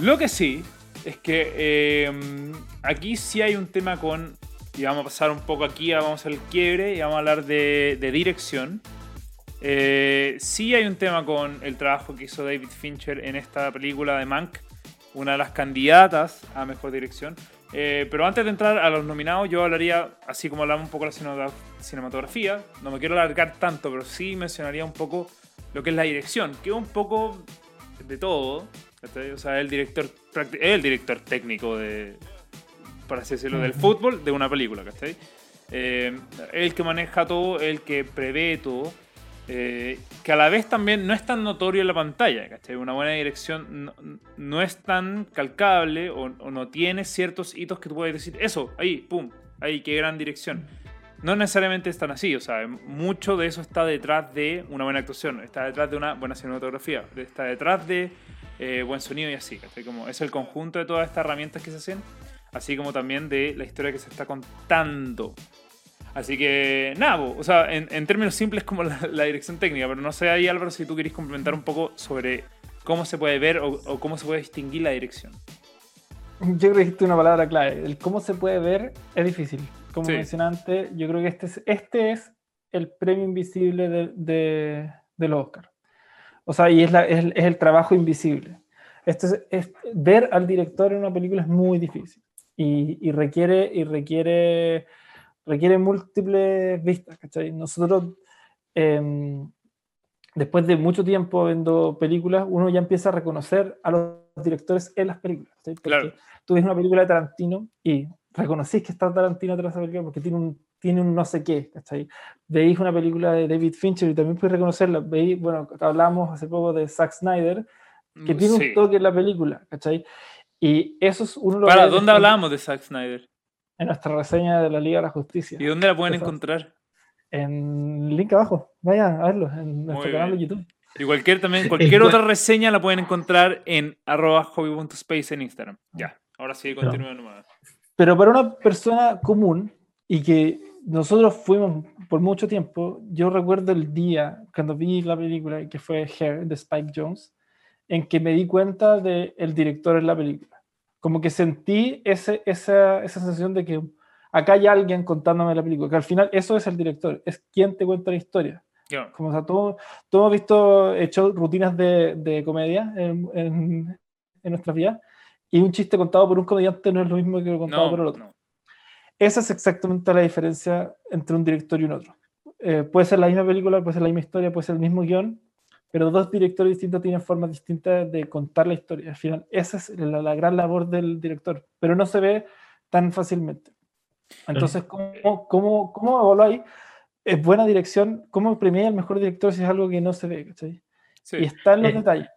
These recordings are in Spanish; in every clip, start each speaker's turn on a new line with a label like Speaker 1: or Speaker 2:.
Speaker 1: Lo que sí es que eh, aquí sí hay un tema con. Y vamos a pasar un poco aquí, vamos al quiebre y vamos a hablar de, dirección. Eh, sí hay un tema con el trabajo que hizo David Fincher en esta película de Mank, una de las candidatas a mejor dirección. Eh, pero antes de entrar a los nominados, yo hablaría, así como hablamos un poco de la cinematografía, no me quiero alargar tanto, pero sí mencionaría un poco lo que es la dirección, que es un poco de todo. O sea, el director, es el director técnico de, por así decirlo, del fútbol de una película, ¿cachai? Eh, el que maneja todo, el que prevé todo. Eh, que a la vez también no es tan notorio en la pantalla, ¿cachai? Una buena dirección no, es tan calcable o, no tiene ciertos hitos que tú puedes decir, eso, ahí, pum, ahí, qué gran dirección. No necesariamente están así, o sea, mucho de eso está detrás de una buena actuación, está detrás de una buena cinematografía, está detrás de eh, buen sonido y así, ¿cachai? Como es el conjunto de todas estas herramientas que se hacen, así como también de la historia que se está contando. Así que, nada, o sea, en, términos simples como la, dirección técnica, pero no sé ahí Álvaro si tú querés complementar un poco sobre cómo se puede ver o, cómo se puede distinguir la dirección.
Speaker 2: Yo creo que dijiste una palabra clave, el cómo se puede ver es difícil. Como mencioné antes, yo creo que este es, este es el premio invisible de, de, del Oscar. O sea, y es, la, es, el trabajo invisible. Este es, ver al director en una película es muy difícil y, y requiere, y requiere requiere múltiples vistas, ¿cachai? Nosotros, em, después de mucho tiempo viendo películas, uno ya empieza a reconocer a los directores en las películas,
Speaker 1: claro.
Speaker 2: tú ves una película de Tarantino y reconocís que está Tarantino tras esa película porque tiene un, tiene un no sé qué, ¿cachai? Veis una película de David Fincher y también puedes reconocerla. Veis, bueno, hablamos hace poco de Zack Snyder, que tiene un toque en la película, ¿cachai? Y eso es uno de
Speaker 1: ¿Para dónde hablamos de Zack Snyder?
Speaker 2: en nuestra reseña de la Liga de la Justicia.
Speaker 1: ¿Y dónde la pueden encontrar?
Speaker 2: En link abajo. Vayan a verlo en nuestro canal de YouTube.
Speaker 1: Y cualquier, también, cualquier otra reseña la pueden encontrar en arroba hobby.space en Instagram. Ya, ahora sí, continúa nomás.
Speaker 2: Pero para una persona común y que nosotros fuimos por mucho tiempo, yo recuerdo el día cuando vi la película que fue Hair de Spike Jones, en que me di cuenta del el director en la película como que sentí ese, esa, esa sensación de que acá hay alguien contándome la película, que al final eso es el director, es quien te cuenta la historia. Como o sea, todos todo hemos visto, hecho rutinas de, de comedia en, en, en nuestras vidas, y un chiste contado por un comediante no es lo mismo que contado por el otro. Esa es exactamente la diferencia entre un director y un otro. Eh, puede ser la misma película, puede ser la misma historia, puede ser el mismo guion, pero dos directores distintos tienen formas distintas de contar la historia. Al final, esa es la, gran labor del director, pero no se ve tan fácilmente. Entonces, ¿cómo, cómo, cómo evaluáis? ¿Es buena dirección? ¿Cómo premia al mejor director si es algo que no se ve? Y está en los eh. detalles.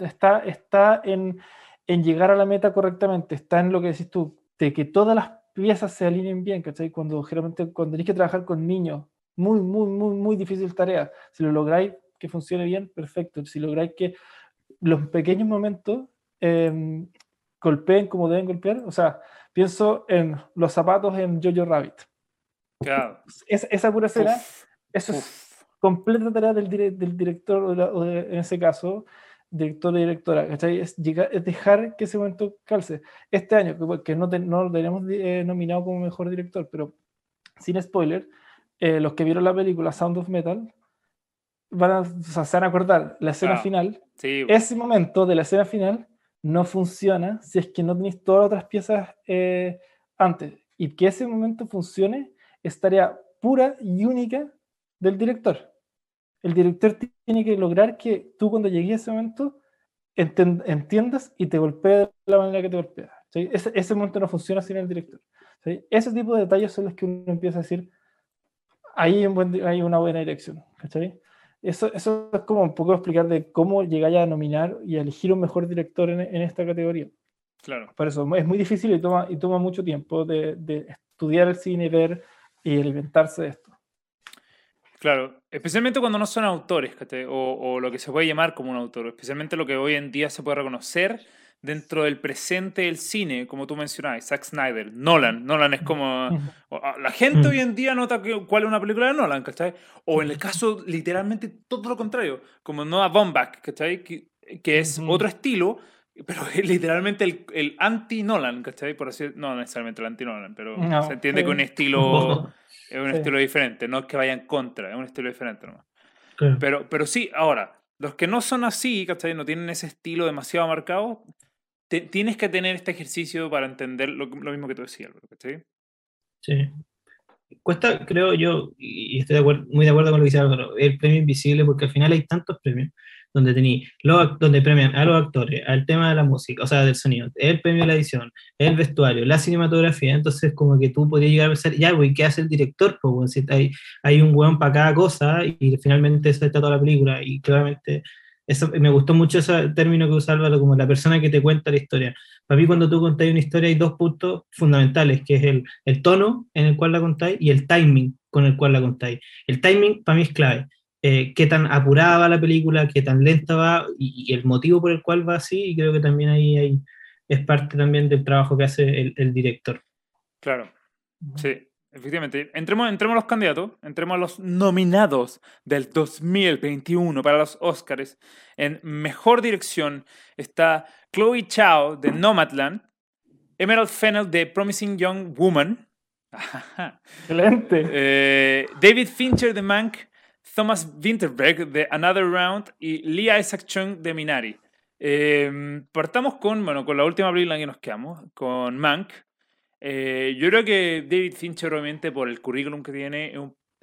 Speaker 2: Está, está en, en, llegar a la meta correctamente. Está en lo que decís tú, de que todas las piezas se alineen bien. ¿cachai? Cuando generalmente cuando tenéis que trabajar con niños, muy, muy, muy, muy difícil tarea. Si lo lográis, que funcione bien, perfecto. Si lográis que los pequeños momentos em, golpeen como deben golpear, o sea, pienso en los zapatos en Jojo Rabbit.
Speaker 1: Claro.
Speaker 2: Es, esa pura escena, eso es completa tarea del, del director, o, en ese caso, director o directora, Es, llegar, es dejar que ese momento calce. Este año, que, no, no lo tenemos eh, nominado como mejor director, pero sin spoiler, eh, los que vieron la película Sound of Metal, van a, se van a acordar la escena final. Ese momento de la escena final no funciona si es que no tenéis todas las otras piezas eh, antes. Y que ese momento funcione es tarea pura y única del director. El director tiene que lograr que tú cuando llegues a ese momento entiendas y te golpee de la manera que te golpea. Ese, ese, momento no funciona sin el director. Ese tipo de detalles son los que uno empieza a decir, ahí hay, una buena dirección. ¿cachai? Eso, eso es como un poco explicar de cómo llegáis a nominar y a elegir un mejor director en, en, esta categoría.
Speaker 1: Claro.
Speaker 2: Por eso es muy difícil y toma, y toma mucho tiempo de, de estudiar el cine, ver y alimentarse de esto.
Speaker 1: Claro, especialmente cuando no son autores, o, o, lo que se puede llamar como un autor, especialmente lo que hoy en día se puede reconocer dentro del presente del cine, como tú mencionabas, Zack Snyder, Nolan. Nolan es como... La gente hoy en día nota cuál es una película de Nolan, ¿cachai? O en el caso, literalmente, todo lo contrario, como Noah Baumbach, ¿cachai? Que, que es otro estilo, pero es literalmente el, el anti-Nolan, ¿cachai? Por así no necesariamente el anti-Nolan, pero
Speaker 2: No,
Speaker 1: se entiende que un estilo es un
Speaker 2: Sí.
Speaker 1: estilo diferente, no es que vaya en contra, es un estilo diferente nomás.
Speaker 3: Claro.
Speaker 1: Pero, pero sí, ahora, los que no son así, ¿cachai? No tienen ese estilo demasiado marcado, te- tienes que tener este ejercicio para entender lo, lo mismo que tú decías, ¿cachai?
Speaker 3: Sí. Cuesta, creo yo, y estoy de acuerdo, muy de acuerdo con lo que dice Álvaro, el premio invisible, porque al final hay tantos premios donde act- donde premian a los actores, al tema de la música, o sea, del sonido, el premio de la edición, el vestuario, la cinematografía, entonces como que tú podías llegar a pensar, ya, güey, ¿qué hace el director? Pues, weón? si hay, hay un weón para cada cosa y finalmente eso está toda la película y claramente eso, me gustó mucho ese término que usa Álvaro, como la persona que te cuenta la historia. Para mí cuando tú contáis una historia hay dos puntos fundamentales, que es el, el tono en el cual la contáis y el timing con el cual la contáis. El timing para mí es clave. Eh, qué tan apurada va la película, qué tan lenta va y, y el motivo por el cual va así, y creo que también ahí hay, es parte también del trabajo que hace el, el director.
Speaker 1: Claro, sí, efectivamente. Entremos, entremos a los candidatos, entremos a los nominados del 2021 para los Oscars. En Mejor Dirección está Chloe Chao de Nomadland, Emerald Fennell de Promising Young Woman,
Speaker 2: Excelente.
Speaker 1: eh, David Fincher de Mank, Thomas Winterberg de Another Round y Lee Isaac Chung de Minari. Eh, partamos con, bueno, con la última película en que nos quedamos, con Mank. Eh, yo creo que David Fincher, obviamente, por el currículum que tiene,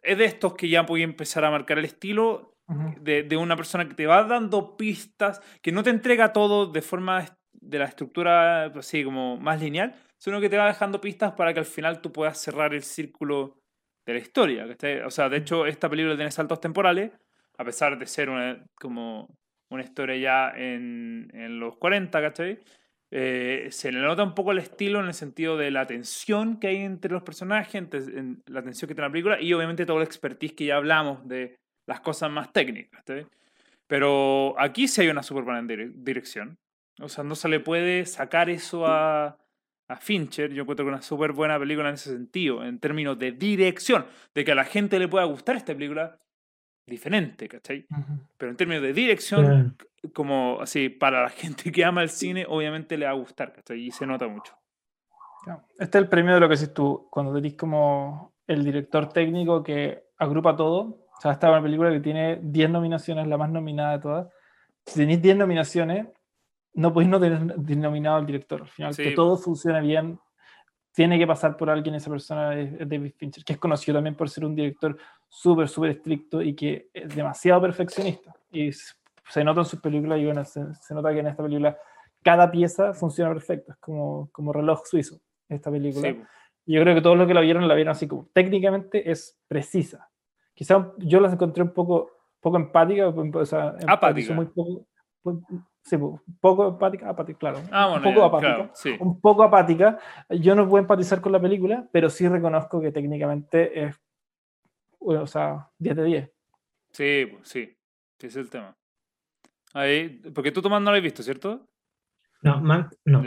Speaker 1: es, de estos que ya puede empezar a marcar el estilo de, de una persona que te va dando pistas, que no te entrega todo de forma de la estructura pues, así como más lineal, sino que te va dejando pistas para que al final tú puedas cerrar el círculo de la historia. O sea, de hecho, esta película tiene saltos temporales, a pesar de ser una, como una historia ya en, en los 40, ¿cachai? Eh, se le nota un poco el estilo en el sentido de la tensión que hay entre los personajes, entre, en la tensión que tiene la película y obviamente todo el expertise que ya hablamos de las cosas más técnicas. ¿sí? Pero aquí sí hay una súper buena dire- dirección. O sea, no se le puede sacar eso a, a Fincher. Yo encuentro que es una súper buena película en ese sentido, en términos de dirección, de que a la gente le pueda gustar esta película diferente, ¿cachai?
Speaker 2: Ujú.
Speaker 1: Pero en términos de dirección, como así, para la gente que ama el cine, obviamente le va a gustar, ¿cachai? Y se nota mucho.
Speaker 2: Este es el premio de lo que decís tú, cuando tenés como el director técnico que agrupa todo. O sea, esta es una película que tiene 10 nominaciones, la más nominada de todas. Si tenéis 10 nominaciones, no podéis no tener nominado al director. Al final,
Speaker 1: Sí.
Speaker 2: que todo funcione bien, tiene que pasar por alguien, esa persona es David Fincher, que es conocido también por ser un director súper, súper estricto y que es demasiado perfeccionista. Y se nota en sus películas y bueno, se, se nota que en esta película cada pieza funciona perfecto, es como, como reloj suizo esta película.
Speaker 1: Sí,
Speaker 2: Y Yo creo que todos los que la vieron la vieron así como técnicamente es precisa. Quizá yo las encontré un poco, poco empática, o sea,
Speaker 1: Apática.
Speaker 2: muy poco, pues, sí, un poco empática, apática, claro.
Speaker 1: Ah,
Speaker 2: un poco
Speaker 1: ya,
Speaker 2: apática.
Speaker 1: claro, sí.
Speaker 2: Un poco apática. Yo no puedo empatizar con la película, pero sí reconozco que técnicamente es, bueno, o sea, 10 de 10.
Speaker 1: Sí, pues, sí. Ese es el tema. Ahí, porque tú Tomás no lo has visto, ¿cierto?
Speaker 3: No, Mank, no.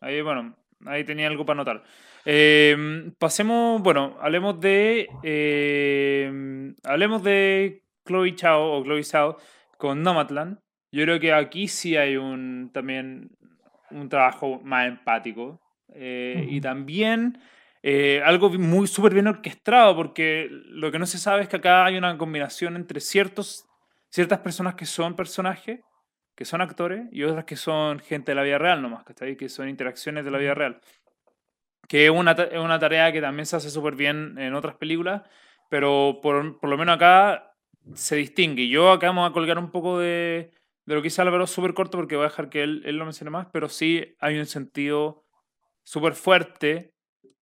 Speaker 1: Ahí, bueno, ahí tenía algo para anotar. Eh, pasemos, bueno, hablemos de. eh, hablemos de Chloe Chao o Chloe Zhao con Nomadland. Yo creo que aquí sí hay un también un trabajo más empático. eh, Y
Speaker 2: Ujú.
Speaker 1: también eh, algo muy súper bien orquestado, porque lo que no se sabe es que acá hay una combinación entre ciertos, ciertas personas que son personajes que son actores y otras que son gente de la vida real nomás, ¿cachai? Que son interacciones de la vida real. Que es una, es una tarea que también se hace súper bien en otras películas, pero por, por lo menos acá se distingue. Yo acá vamos a colgar un poco de, de lo que dice Álvaro súper corto porque voy a dejar que él, él lo mencione más, pero sí hay un sentido súper fuerte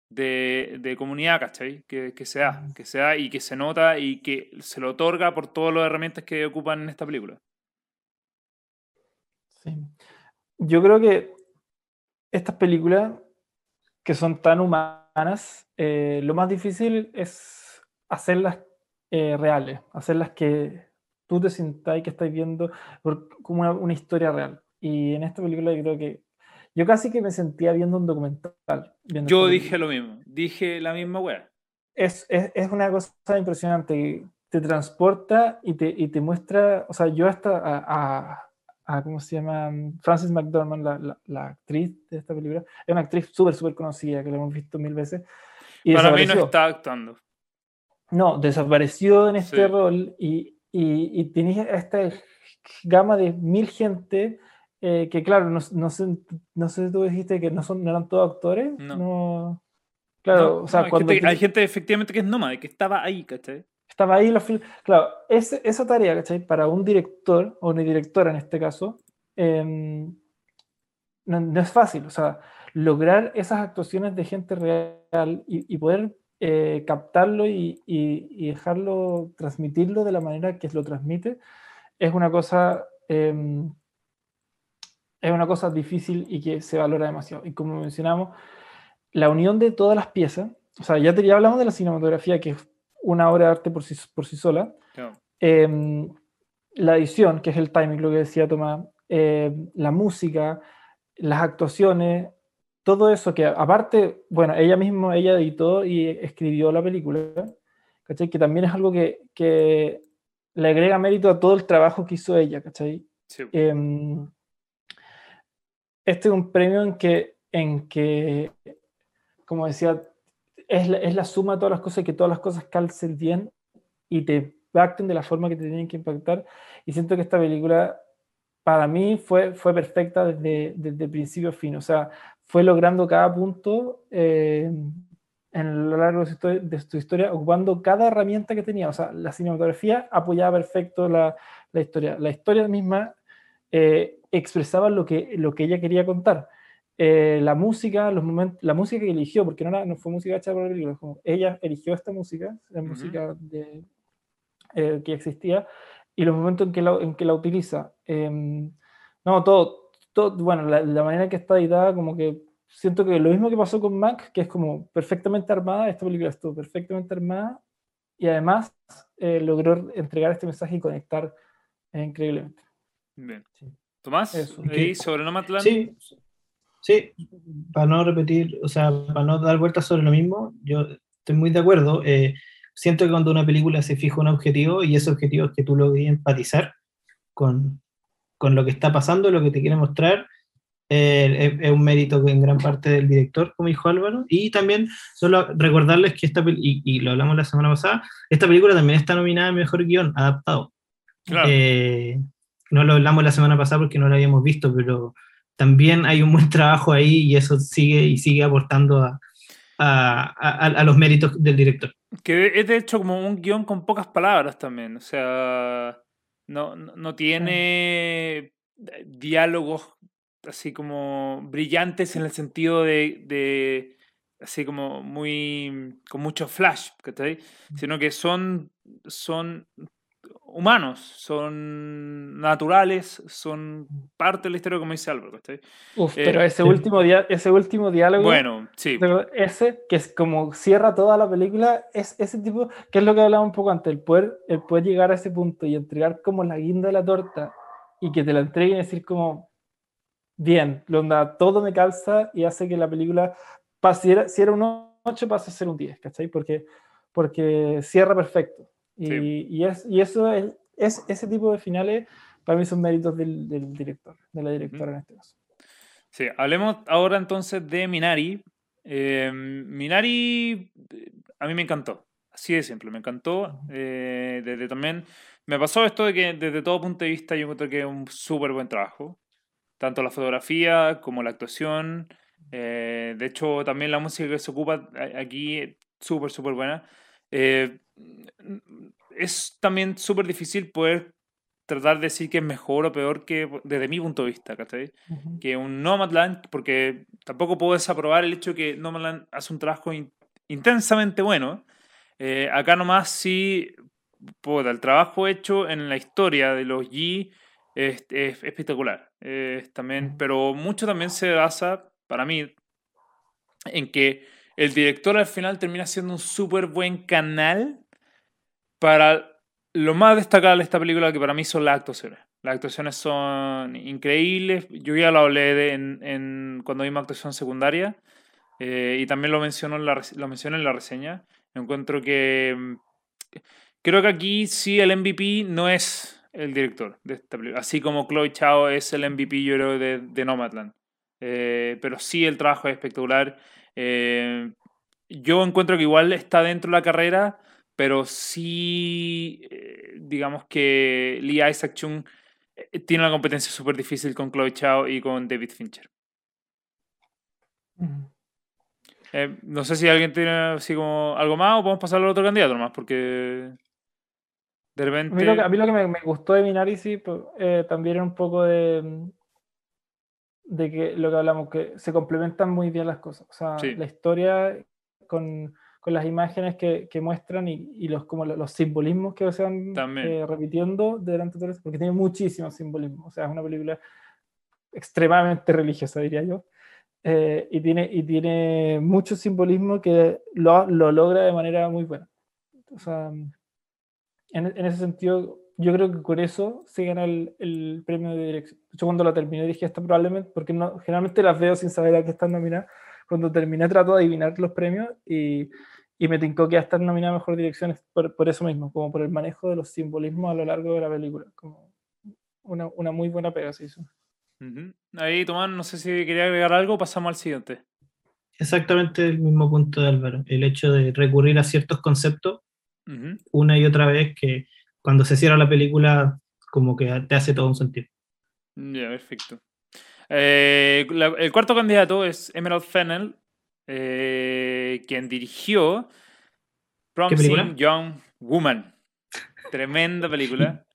Speaker 1: de, de comunidad, ¿cachai? Que, que se da, que se da y que se nota y que se lo otorga por todas las herramientas que ocupan en esta película.
Speaker 2: Sí. Yo creo que estas películas que son tan humanas, eh, lo más difícil es hacerlas eh, reales, hacerlas que tú te sintáis que estás viendo por- como una, una historia real. Y en esta película yo creo que yo casi que me sentía viendo un documental. viendo
Speaker 1: Yo dije lo mismo, dije la misma wea.
Speaker 2: es, es, es una cosa impresionante. Te transporta y te, y te muestra. O sea, yo hasta a, a- a, ¿cómo se llama? Frances McDormand, la, la, la actriz de esta película. Es una actriz súper, súper conocida, que la hemos visto mil veces.
Speaker 1: Y Para mí no está actuando.
Speaker 2: No, desapareció en este rol y, y, y esta gama de mil gente eh, que claro, no, no, sé, no sé si tú dijiste que no, son, no eran todos actores. No. Claro, o sea,
Speaker 1: hay, gente, hay, gente, efectivamente que es nómada, que estaba ahí, ¿cachai?
Speaker 2: Estaba ahí los Claro, esa tarea, ¿cachai? Para un director, o una directora en este caso, em, no, es fácil. O sea, lograr esas actuaciones de gente real y, y poder eh, captarlo y, y, dejarlo, transmitirlo de la manera que lo transmite, es una cosa em, es una cosa difícil y que se valora demasiado. Y como mencionamos, la unión de todas las piezas, o sea, ya, ya hablamos de la cinematografía, que es una obra de arte por sí, por sí sola, em, la edición, que es el timing, lo que decía Tomás, em, la música, las actuaciones, todo eso que aparte, bueno, ella misma, ella editó y escribió la película, ¿cachai? Que también es algo que, que le agrega mérito a todo el trabajo que hizo ella, ¿cachai? Sí. Em, este es un premio en que, en que como decía, es la, es la suma de todas las cosas y que todas las cosas calcen bien y te impacten de la forma que te tienen que impactar. Y siento que esta película, para mí, fue, fue perfecta desde, desde principio a fin. O sea, fue logrando cada punto eh, en lo largo de su, historia, ocupando cada herramienta que tenía. O sea, la cinematografía apoyaba perfecto la, la historia. La historia misma eh, expresaba lo que, lo que ella quería contar. Eh, la música, los momentos, la música que eligió, porque no, no fue música hecha por la película, como ella eligió esta música, la música de, eh, que existía, y los momentos en que la, en que la utiliza. Em, no, todo, todo bueno, la, la, manera que está editada, como que siento que lo mismo que pasó con Mac, que es como perfectamente armada, esta película estuvo perfectamente armada, y además logró entregar este mensaje y conectar increíblemente.
Speaker 1: Bien. Tomás, sobre Nomadland.
Speaker 3: Sí, sí, para no repetir, o sea, para no dar vueltas sobre lo mismo, yo estoy muy de acuerdo. Eh, siento que cuando una película se fija un objetivo y ese objetivo es que tú logres empatizar con, con lo que está pasando, lo que te quiere mostrar, eh, es, un mérito en gran parte del director, como dijo Álvaro. Y también solo recordarles que esta y, y lo hablamos la semana pasada, esta película también está nominada a Mejor Guión Adaptado. Claro. Eh, no lo hablamos la semana pasada porque no lo habíamos visto, pero también hay un buen trabajo ahí y eso sigue y sigue aportando a, a, a, los méritos del director.
Speaker 1: Que es de hecho como un guion con pocas palabras también, o sea, no, no tiene diálogos así como brillantes en el sentido de, de así como muy con mucho flash, sino que son, son humanos, son naturales, son parte de la historia, como dice Álvaro.
Speaker 2: Uf, eh, pero ese, último ese último diálogo.
Speaker 1: Bueno, sí.
Speaker 2: Ese, que es como cierra toda la película, es ese tipo, que es lo que hablaba un poco antes, el poder, el poder llegar a ese punto y entregar como la guinda de la torta y que te la entreguen y decir como, bien, onda, todo me calza y hace que la película, pase, si era un 8, pase a ser un 10, ¿cachai? Porque, porque cierra perfecto. Y, es, y eso es, es, ese tipo de finales para mí son méritos del, del director, de la directora en este caso.
Speaker 1: Sí, hablemos ahora entonces de Minari. Eh, Minari a mí me encantó, así de simple, me encantó. Eh, desde también me pasó esto de que desde todo punto de vista yo encuentro que es un súper buen trabajo, tanto la fotografía como la actuación. Eh, de hecho, también la música que se ocupa aquí súper, súper buena. Eh, es también súper difícil poder tratar de decir que es mejor o peor que desde mi punto de vista, ¿cachai? Que un Nomadland, porque tampoco puedo desaprobar el hecho de que Nomadland hace un trabajo intensamente bueno. Eh, acá nomás sí, el trabajo hecho en la historia de los G es, espectacular. también, pero mucho también se basa, para mí, en que el director al final termina siendo un súper buen canal para lo más destacable de esta película, que para mí son las actuaciones. Las actuaciones son increíbles. Yo ya lo hablé de en, en, cuando vimos actuación secundaria eh, y también lo menciono, en la, lo la reseña. Encuentro que. Mm, creo que aquí sí el MVP no es el director de esta película. Así como Chloe Chao es el MVP, yo creo, de, de Nomadland. Eh, pero sí, el trabajo es espectacular. Eh, yo encuentro que igual está dentro de la carrera, pero sí, eh, digamos que Lee Isaac Chung eh, tiene una competencia súper difícil con Chloe Chao y con David Fincher. Eh, no sé si alguien tiene así como algo más o podemos pasar al otro candidato nomás, porque de
Speaker 2: A
Speaker 1: repente...
Speaker 2: mí lo que, a mí lo que me, me gustó de Minarisi pues, eh, también era un poco de, mm, de que lo que hablamos, que se complementan muy bien las cosas. O sea,
Speaker 1: Sí.
Speaker 2: la historia con, con las imágenes que, que muestran y, y los, como lo- los simbolismos que se van eh, repitiendo durante todo eso, porque tiene muchísimos simbolismos. O sea, es una película extremadamente religiosa, diría yo. Eh, y, tiene, y tiene mucho simbolismo que lo, lo logra de manera muy buena. O sea, en, en ese sentido, yo creo que con eso se gana el, el premio de dirección. Yo cuando la terminé dije, esta probablemente, porque no, generalmente las veo sin saber a qué están nominadas. Cuando terminé trato de adivinar los premios y, y me tincó que a estar nominada a Mejor Dirección por, por eso mismo, como por el manejo de los simbolismos a lo largo de la película. Como una, una muy buena pega se hizo.
Speaker 1: Ahí, Tomás, no sé si quería agregar algo, pasamos al siguiente.
Speaker 3: Exactamente el mismo punto de Álvaro. El hecho de recurrir a ciertos conceptos una y otra vez que cuando se cierra la película como que te hace todo un sentido.
Speaker 1: Ya, perfecto. Eh, la- el cuarto candidato es Emerald Fennell, eh, quien dirigió Promising? Young Woman. Tremenda película.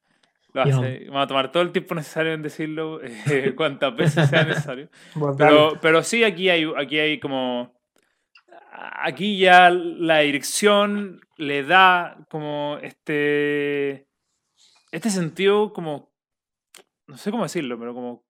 Speaker 1: Lo hace- Vamos a tomar todo el tiempo necesario en decirlo, eh, cuantas veces sea necesario. Pero, pero sí, aquí hay, aquí hay como. Aquí ya la dirección le da como este. Este sentido como. No sé cómo decirlo, pero como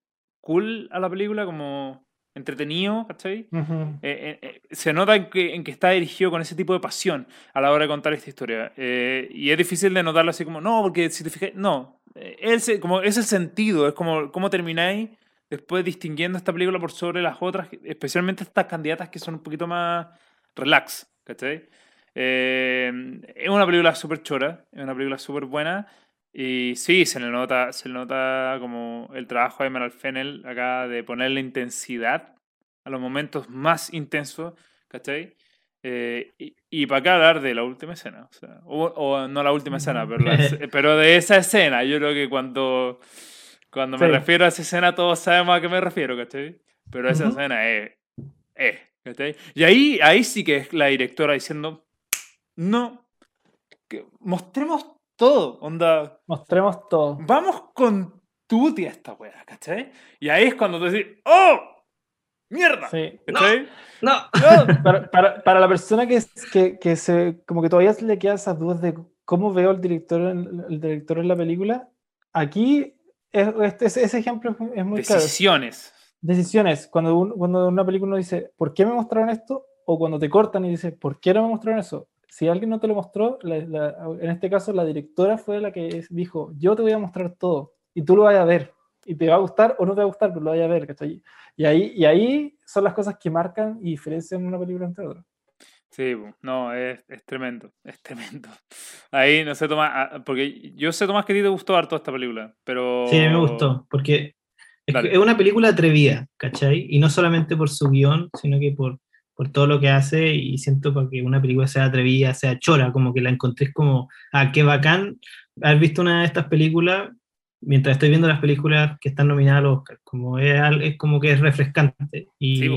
Speaker 1: cool a la película, como entretenido, ¿cachai?
Speaker 2: Ujú.
Speaker 1: Eh, eh, eh, se nota en que, en que está dirigido con ese tipo de pasión a la hora de contar esta historia. Eh, y es difícil de notarlo así como, no, porque si te fijas, no. Eh, él se- como, es el sentido, es como cómo termináis después distinguiendo esta película por sobre las otras, especialmente estas candidatas que son un poquito más relax, ¿cachai? Eh, es una película súper chora, es una película súper buena. Y sí, se le nota, se le nota como el trabajo de Emerald Fennell acá de ponerle intensidad a los momentos más intensos, ¿cachai? Eh, y, y para acá hablar de la última escena, o, sea, o, o no la última escena, pero, la- pero de esa escena, yo creo que cuando, cuando me
Speaker 2: Sí.
Speaker 1: refiero a esa escena todos sabemos a qué me refiero, ¿cachai? Pero esa
Speaker 2: Ujú.
Speaker 1: escena es, es, ¿cachai? Y ahí, ahí sí que es la directora diciendo, no, que mostremos todo, onda,
Speaker 2: Mostremos todo.
Speaker 1: vamos con tuti a esta weá, ¿cachai? Y ahí es cuando tú decís, ¡oh! ¡Mierda!
Speaker 2: Sí.
Speaker 1: ¿Cachai?
Speaker 3: No,
Speaker 1: ¡No!
Speaker 2: para, para, para la persona que, es- que, que se, como que todavía le quedan esas dudas de cómo veo el director en, el director en la película, aquí es- este- ese, ejemplo es muy- es muy claro.
Speaker 1: Decisiones.
Speaker 2: Decisiones. Cuando, un- cuando una película uno dice, ¿por qué me mostraron esto? O cuando te cortan y dice, ¿por qué no me mostraron eso? Si alguien no te lo mostró, la- la- en este caso la directora fue la que dijo, yo te voy a mostrar todo y tú lo vas a ver. Y te va a gustar o no te va a gustar, pero lo vas a ver, ¿cachai? Y ahí, y ahí son las cosas que marcan y diferencian una película entre otras.
Speaker 1: Sí, no, es, es tremendo, es tremendo. Ahí no sé, Tomás, ah, porque yo sé, Tomás, que a ti te gustó harto esta película, pero...
Speaker 3: sí, me gustó, porque es, que es una película atrevida, ¿cachai? Y no solamente por su guion, sino que por, por todo lo que hace y siento para que una película sea atrevida, sea chora, como que la encontré como, ah, qué bacán haber visto una de estas películas mientras estoy viendo las películas que están nominadas a los Oscar, como es, al- es como que es refrescante y,
Speaker 1: Sí, po.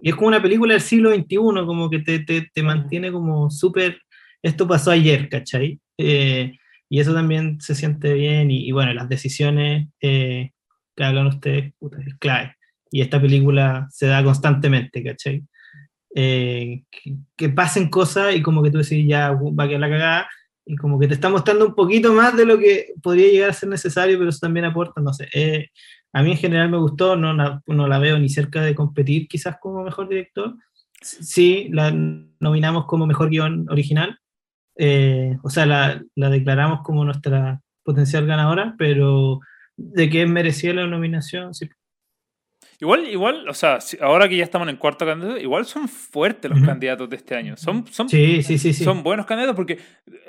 Speaker 3: y es como una película del siglo XXI, como que te, te, te mantiene como súper, esto pasó ayer, ¿cachai? Eh, y eso también se siente bien y, y bueno, las decisiones eh, que hablan ustedes, puta, es clave. Y esta película se da constantemente, ¿cachai? Eh, que, que pasen cosas y como que tú decís, ya va a quedar la cagada, y como que te está mostrando un poquito más de lo que podría llegar a ser necesario, pero eso también aporta, no sé. eh, a mí en general me gustó, no la, no la veo ni cerca de competir quizás como mejor director. Sí, la nominamos como mejor guion original, eh, o sea, la, la declaramos como nuestra potencial ganadora, pero de que merecía la nominación, sí.
Speaker 1: Igual, igual, o sea, ahora que ya estamos en el cuarto candidato, igual son fuertes los
Speaker 3: Ujú.
Speaker 1: candidatos de este año. Son, son,
Speaker 3: Sí, sí, sí,
Speaker 1: son buenos candidatos porque,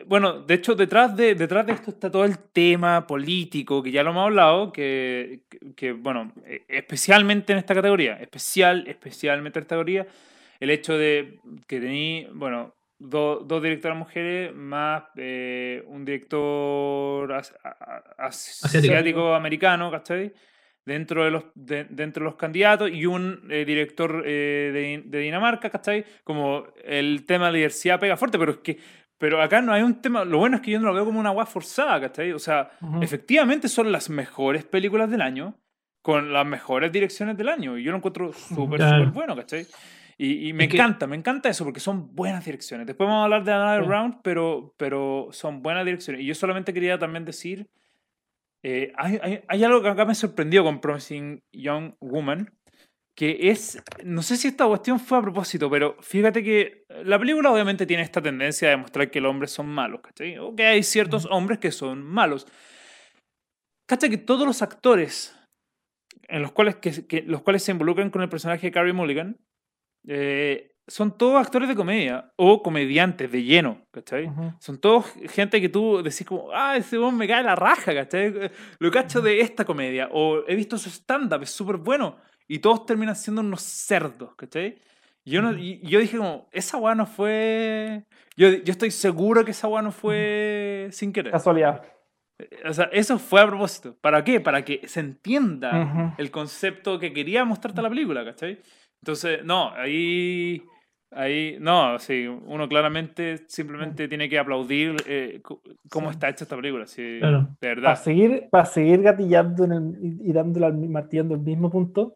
Speaker 1: bueno, de hecho, detrás de, detrás de esto está todo el tema político, que ya lo hemos hablado, que, que- que, bueno, eh, especialmente en esta categoría, especial, especialmente en esta categoría, el hecho de que tení, bueno, do- dos directoras mujeres más eh, un director as- a- a-
Speaker 3: Asiático.
Speaker 1: asiático americano, ¿cachai? Dentro de los, de- dentro de los candidatos y un eh, director eh, de, de Dinamarca, ¿cachai? Como el tema de la diversidad pega fuerte, pero es que pero acá no hay un tema. Lo bueno es que yo no lo veo como una agua forzada, ¿cachai? O sea,
Speaker 2: Ujú.
Speaker 1: efectivamente son las mejores películas del año, con las mejores direcciones del año. Y yo lo encuentro súper,
Speaker 3: Claro.
Speaker 1: súper bueno, ¿cachai? Y, y me
Speaker 3: Es que-
Speaker 1: encanta, me encanta eso, porque son buenas direcciones. Después vamos a hablar de Another
Speaker 2: Sí.
Speaker 1: Round, pero, pero son buenas direcciones. Y yo solamente quería también decir, eh, hay, hay- hay algo que acá me sorprendió con Promising Young Woman, que es, no sé si esta cuestión fue a propósito, pero fíjate que la película obviamente tiene esta tendencia de mostrar que los hombres son malos, ¿cachai? O que hay ciertos hombres que son malos. ¿Cachai? Que todos los actores en los cuales, que, que- los cuales se involucran con el personaje de Carrie Mulligan eh, son todos actores de comedia o comediantes de lleno, ¿cachai?
Speaker 2: Ujú.
Speaker 1: Son todos gente que tú decís como, ah, ese hombre me cae la raja, ¿cachai? Lo cacho de esta comedia. O he visto su stand-up, es súper bueno. Y todos terminan siendo unos cerdos, ¿cachai? Yo, no, y yo dije como, esa weá no fue... Yo, yo estoy seguro que esa weá no fue sin querer.
Speaker 2: Casualidad.
Speaker 1: O sea, eso fue a propósito. ¿Para qué? Para que se entienda el concepto que quería mostrarte la película, ¿cachai? Entonces, no, ahí, ahí, no, sí, uno claramente simplemente tiene que aplaudir eh, cómo
Speaker 2: Sí.
Speaker 1: está hecha esta película, sí,
Speaker 3: Claro.
Speaker 1: de
Speaker 2: Para
Speaker 1: verdad.
Speaker 2: seguir, para seguir gatillando en el- y, dándole al, martillando el mismo punto,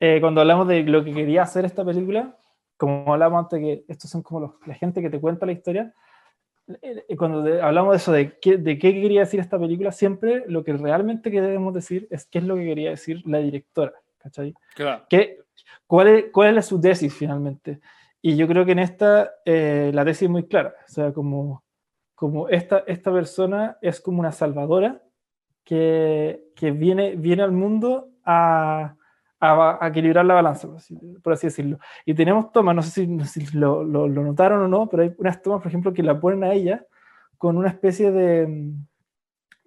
Speaker 2: eh, cuando hablamos de lo que quería hacer esta película, como hablamos antes, que estos son como los- la gente que te cuenta la historia, eh, eh, cuando de- hablamos de eso, de qué, de qué quería decir esta película, siempre lo que realmente queremos decir es qué es lo que quería decir la directora, ¿cachai?
Speaker 1: Claro.
Speaker 2: ¿Qué, cuál, es, ¿Cuál es su tesis finalmente? Y yo creo que en esta eh, la tesis es muy clara. O sea, como, como esta, esta persona es como una salvadora que, que viene, viene al mundo a, a, a equilibrar la balanza, por así, por así decirlo. Y tenemos tomas, no sé si, si lo, lo- lo notaron o no, pero hay unas tomas, por ejemplo, que la ponen a ella con una especie de...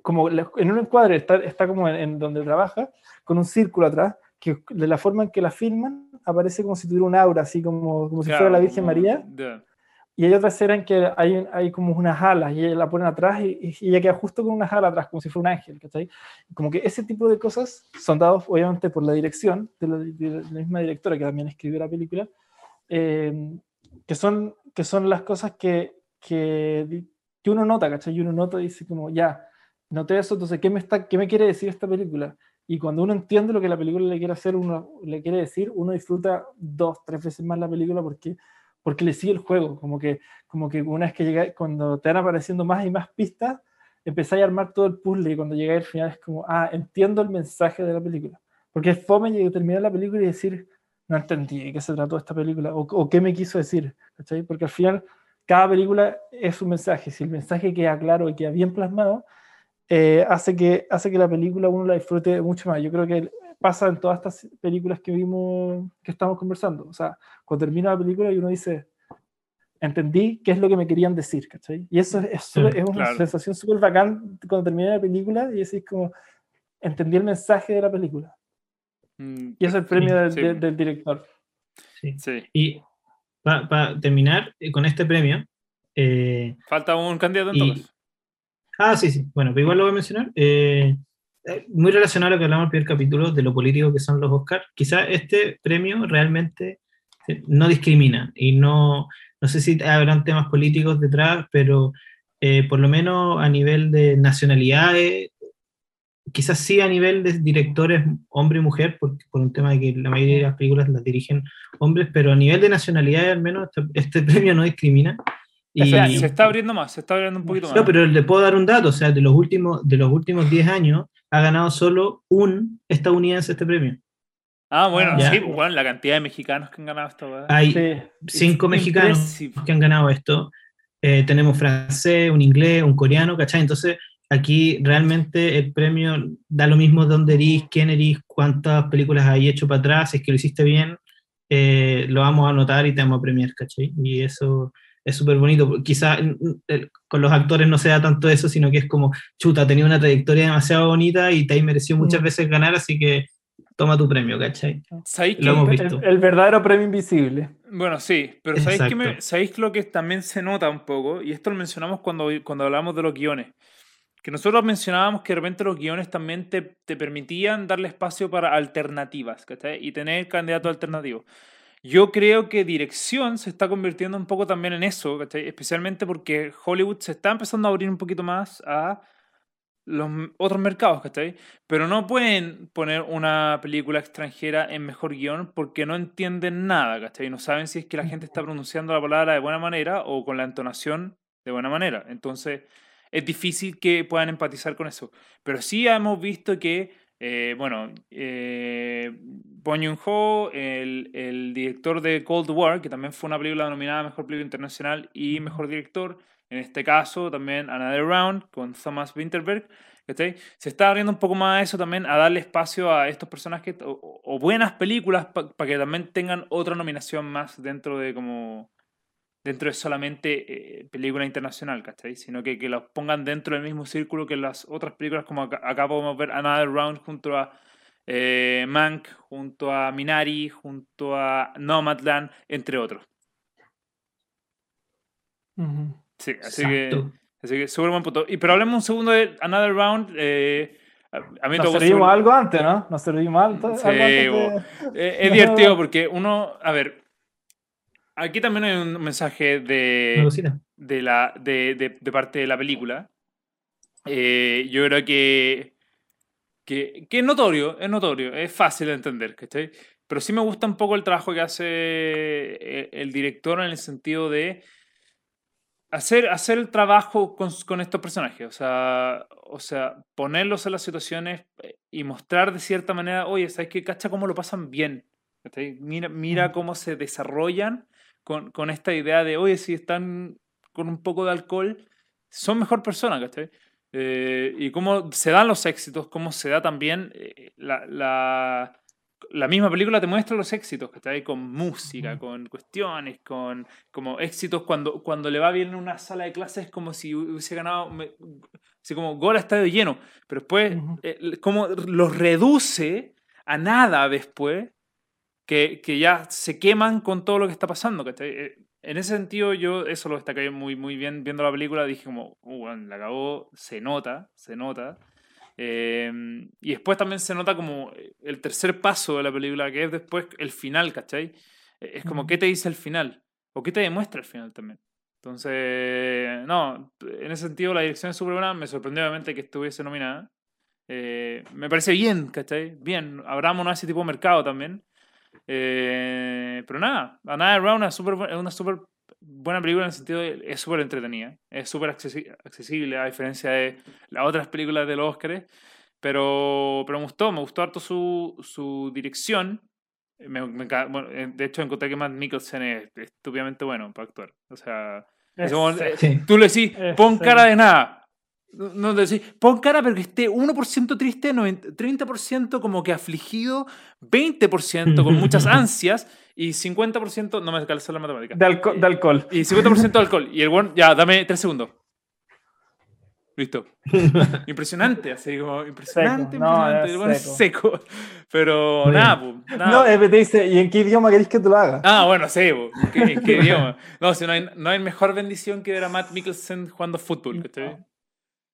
Speaker 2: Como en un encuadre, está, está como en, en donde trabaja, con un círculo atrás, que de la forma en que la filman, aparece como si tuviera un aura, así como, como si fuera la Virgen María.
Speaker 1: ya.
Speaker 2: Y hay otra escena en que hay, hay como unas alas y ella la ponen atrás y, y ella queda justo con unas alas atrás, como si fuera un ángel, ¿cachai? Como que ese tipo de cosas son dados obviamente por la dirección de la, de la misma directora que también escribió la película, eh, que, son, que son las cosas que, que, que uno nota, ¿cachai? Y uno nota y dice como, ya, noté eso, entonces, ¿qué me, está, ¿qué me quiere decir esta película? Y cuando uno entiende lo que la película le quiere hacer, uno le quiere decir, uno disfruta dos, tres veces más la película porque, porque le sigue el juego. Como que, como que una vez que llega, cuando te van apareciendo más y más pistas, empezáis a armar todo el puzzle y cuando llegáis al final es como, ah, entiendo el mensaje de la película. Porque es fome a terminar la película y decir, no entendí qué se trató esta película o, o qué me quiso decir. ¿cachai? Porque al final cada película es un mensaje. Si el mensaje queda claro y queda bien plasmado, eh, hace, que, hace que la película uno la disfrute mucho más. Yo creo que pasa en todas estas películas que vimos, que estamos conversando. O sea, cuando termina la película y uno dice, entendí qué es lo que me querían decir, ¿cachai? Y eso es, es, una
Speaker 1: Claro.
Speaker 2: sensación súper bacán cuando termina la película y decís como, entendí el mensaje de la película.
Speaker 1: Mm,
Speaker 2: Y eso es el premio del,
Speaker 1: sí.
Speaker 2: de- del director.
Speaker 3: Sí.
Speaker 1: sí.
Speaker 3: Y para terminar eh, con este premio, eh,
Speaker 1: Falta un candidato entonces.
Speaker 3: Ah, sí, sí. Bueno, pero igual lo voy a mencionar. Eh, eh, muy relacionado a lo que hablamos en el primer capítulo de lo político que son los Oscars. Quizá este premio realmente eh, no discrimina y no, no sé si habrán temas políticos detrás, pero eh, por lo menos a nivel de nacionalidades, quizás sí a nivel de directores hombre y mujer, por, por un tema de que la mayoría de las películas las dirigen hombres, pero a nivel de nacionalidades al menos este, este premio no discrimina.
Speaker 1: O sea,
Speaker 3: Y-
Speaker 1: se está abriendo más, se está abriendo un poquito más.
Speaker 3: no, pero le puedo dar un dato, o sea, de los últimos, de los últimos 10 años ha ganado solo un estadounidense este premio.
Speaker 1: Ah, bueno,
Speaker 3: Ya.
Speaker 1: sí, pues, bueno, la cantidad de mexicanos que han ganado esta weá.
Speaker 3: Hay
Speaker 2: Sí.
Speaker 3: cinco
Speaker 1: Es
Speaker 3: mexicanos
Speaker 1: impresivo.
Speaker 3: que han ganado esto. Eh, tenemos francés, un inglés, un coreano, ¿cachai? Entonces, aquí realmente el premio da lo mismo dónde eres, quién eres, cuántas películas hay hecho para atrás, si es que lo hiciste bien, eh, lo vamos a anotar y te vamos a premiar, ¿cachai? Y eso es súper bonito. Quizá con los actores no se da tanto eso, sino que es como, chuta, tenía una trayectoria demasiado bonita y te ha merecido muchas mm. veces ganar, así que toma tu premio, ¿cachai?
Speaker 2: Lo hemos visto. El, verdadero premio invisible.
Speaker 1: Bueno, sí, pero ¿sabéis, que ¿sabéis lo que también se nota un poco? Y esto lo mencionamos cuando, cuando hablamos de los guiones. Que nosotros mencionábamos que de repente los guiones también te, te permitían darle espacio para alternativas, ¿cachai? Y tener candidatos alternativos. Yo creo que dirección se está convirtiendo un poco también en eso, ¿cachai? especialmente porque Hollywood se está empezando a abrir un poquito más a los otros mercados, ¿cachai? Pero no pueden poner una película extranjera en mejor guion porque no entienden nada, ¿cachai? No saben si es que la gente está pronunciando la palabra de buena manera o con la entonación de buena manera. Entonces, es difícil que puedan empatizar con eso. Pero sí hemos visto que, eh, bueno, eh, Bong Joon-ho, el, el director de Cold War, que también fue una película nominada a Mejor Película Internacional y Mejor Director, en este caso también Another Round con Thomas Winterberg, se está abriendo un poco más a eso también, a darle espacio a estos personajes o, buenas películas para que también tengan otra nominación más dentro de como dentro de solamente eh, película internacional, ¿cachai? Sino que, que los pongan dentro del mismo círculo que las otras películas, como acá, podemos ver Another Round junto a eh, Mank, junto a Minari, junto a Nomadland, entre otros. Sí, así que, así que súper buen punto. Y pero hablemos un segundo de Another Round. Eh,
Speaker 2: a mí Nos servimos algo antes, ¿no? Nos servimos algo, sí,
Speaker 1: antes. Eh, es divertido porque uno, a ver, aquí también hay un mensaje de, de, la, de, de, parte de la película. Eh, yo creo que, que, que, es notorio, es notorio, es fácil de entender, ¿cachai? Pero sí me gusta un poco el trabajo que hace el director en el sentido de hacer, hacer el trabajo con, con, estos personajes, o sea, o sea, ponerlos en las situaciones eh, y mostrar de cierta manera, oye, ¿sabes qué? Cacha cómo lo pasan bien. Mira, mira cómo se desarrollan con, con, esta idea de, oye, si están con un poco de alcohol, son mejor personas, ¿cachai? Eh, y cómo se dan los éxitos, cómo se da también eh, la, la la misma película te muestra los éxitos, que está ahí con música, con cuestiones, con como éxitos cuando, cuando le va bien en una sala de clases como si hubiese ganado, así como gol a estadio lleno, pero después eh, como los reduce a nada después, que, que, ya se queman con todo lo que está pasando. Eh, en ese sentido yo eso lo destaqué muy, muy bien viendo la película, dije como, uh, bueno, la acabó, se nota, se nota. Em, y después también se nota como el tercer paso de la película, que es después el final, ¿cachai? E-, es como, ¿qué te dice el final? ¿O qué te demuestra el final también? Entonces, no, en ese sentido la dirección es súper buena. Me sorprendió obviamente que estuviese nominada. Eh, me parece bien, ¿cachai? Bien, abramos a ese tipo de mercado también. Eh, pero nada, Another Round es una súper buena película en el sentido de es súper entretenida, es súper accesible a diferencia de las otras películas de los Oscars, pero, pero me gustó, me gustó harto su, su dirección. Me, bueno, eh, de hecho, encontré que Matt Mikkelsen es estúpidamente bueno para actuar. O sea, eh, tú le decís, pon cara de nada. No, decís, pon cara pero que esté 1% triste, 30% como que afligido, 20% con muchas ansias y 50%, no me calza la matemática.
Speaker 2: De, de, alcohol.
Speaker 1: Y 50% de alcohol. Y el one, ya, dame 3 segundos. Listo. impresionante, así como impresionante, impresionante. el es seco. Pero nada, pues.
Speaker 2: No, te dice, ¿y en qué idioma querés que te lo haga?
Speaker 1: Ah, bueno, sí, ¿En qué, idioma? No, si no hay, no hay mejor bendición que ver a Matt Mikkelsen jugando fútbol, ¿cachai?
Speaker 2: No,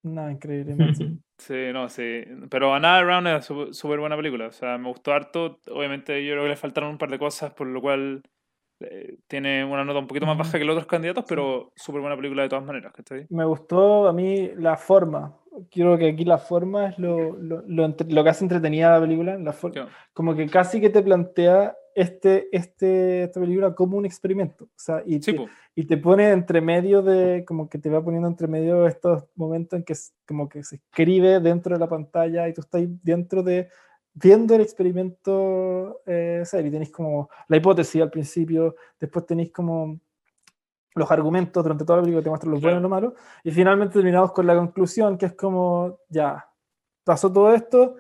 Speaker 2: increíble.
Speaker 1: sí, no, sí. Pero Another Round es súper buena película. O sea, me gustó harto. Obviamente, yo creo que le faltaron un par de cosas, por lo cual eh, tiene una nota un poquito más baja que los otros candidatos, pero súper buena película de todas maneras.
Speaker 2: Me gustó a mí la forma. Quiero que aquí la forma es lo, lo, lo, que hace entretenida la película. La Como que casi que te plantea este, este, esta película como un experimento. O sea, y, te, y te pone entre medio de, como que te va poniendo entre medio estos momentos en que como que se escribe dentro de la pantalla y tú estás dentro de, viendo el experimento eh, y tenéis como la hipótesis al principio, después tenéis como los argumentos durante toda la película, te muestran lo
Speaker 1: Claro.
Speaker 2: bueno y lo malo, y finalmente terminamos con la conclusión, que es como, ya, pasó todo esto,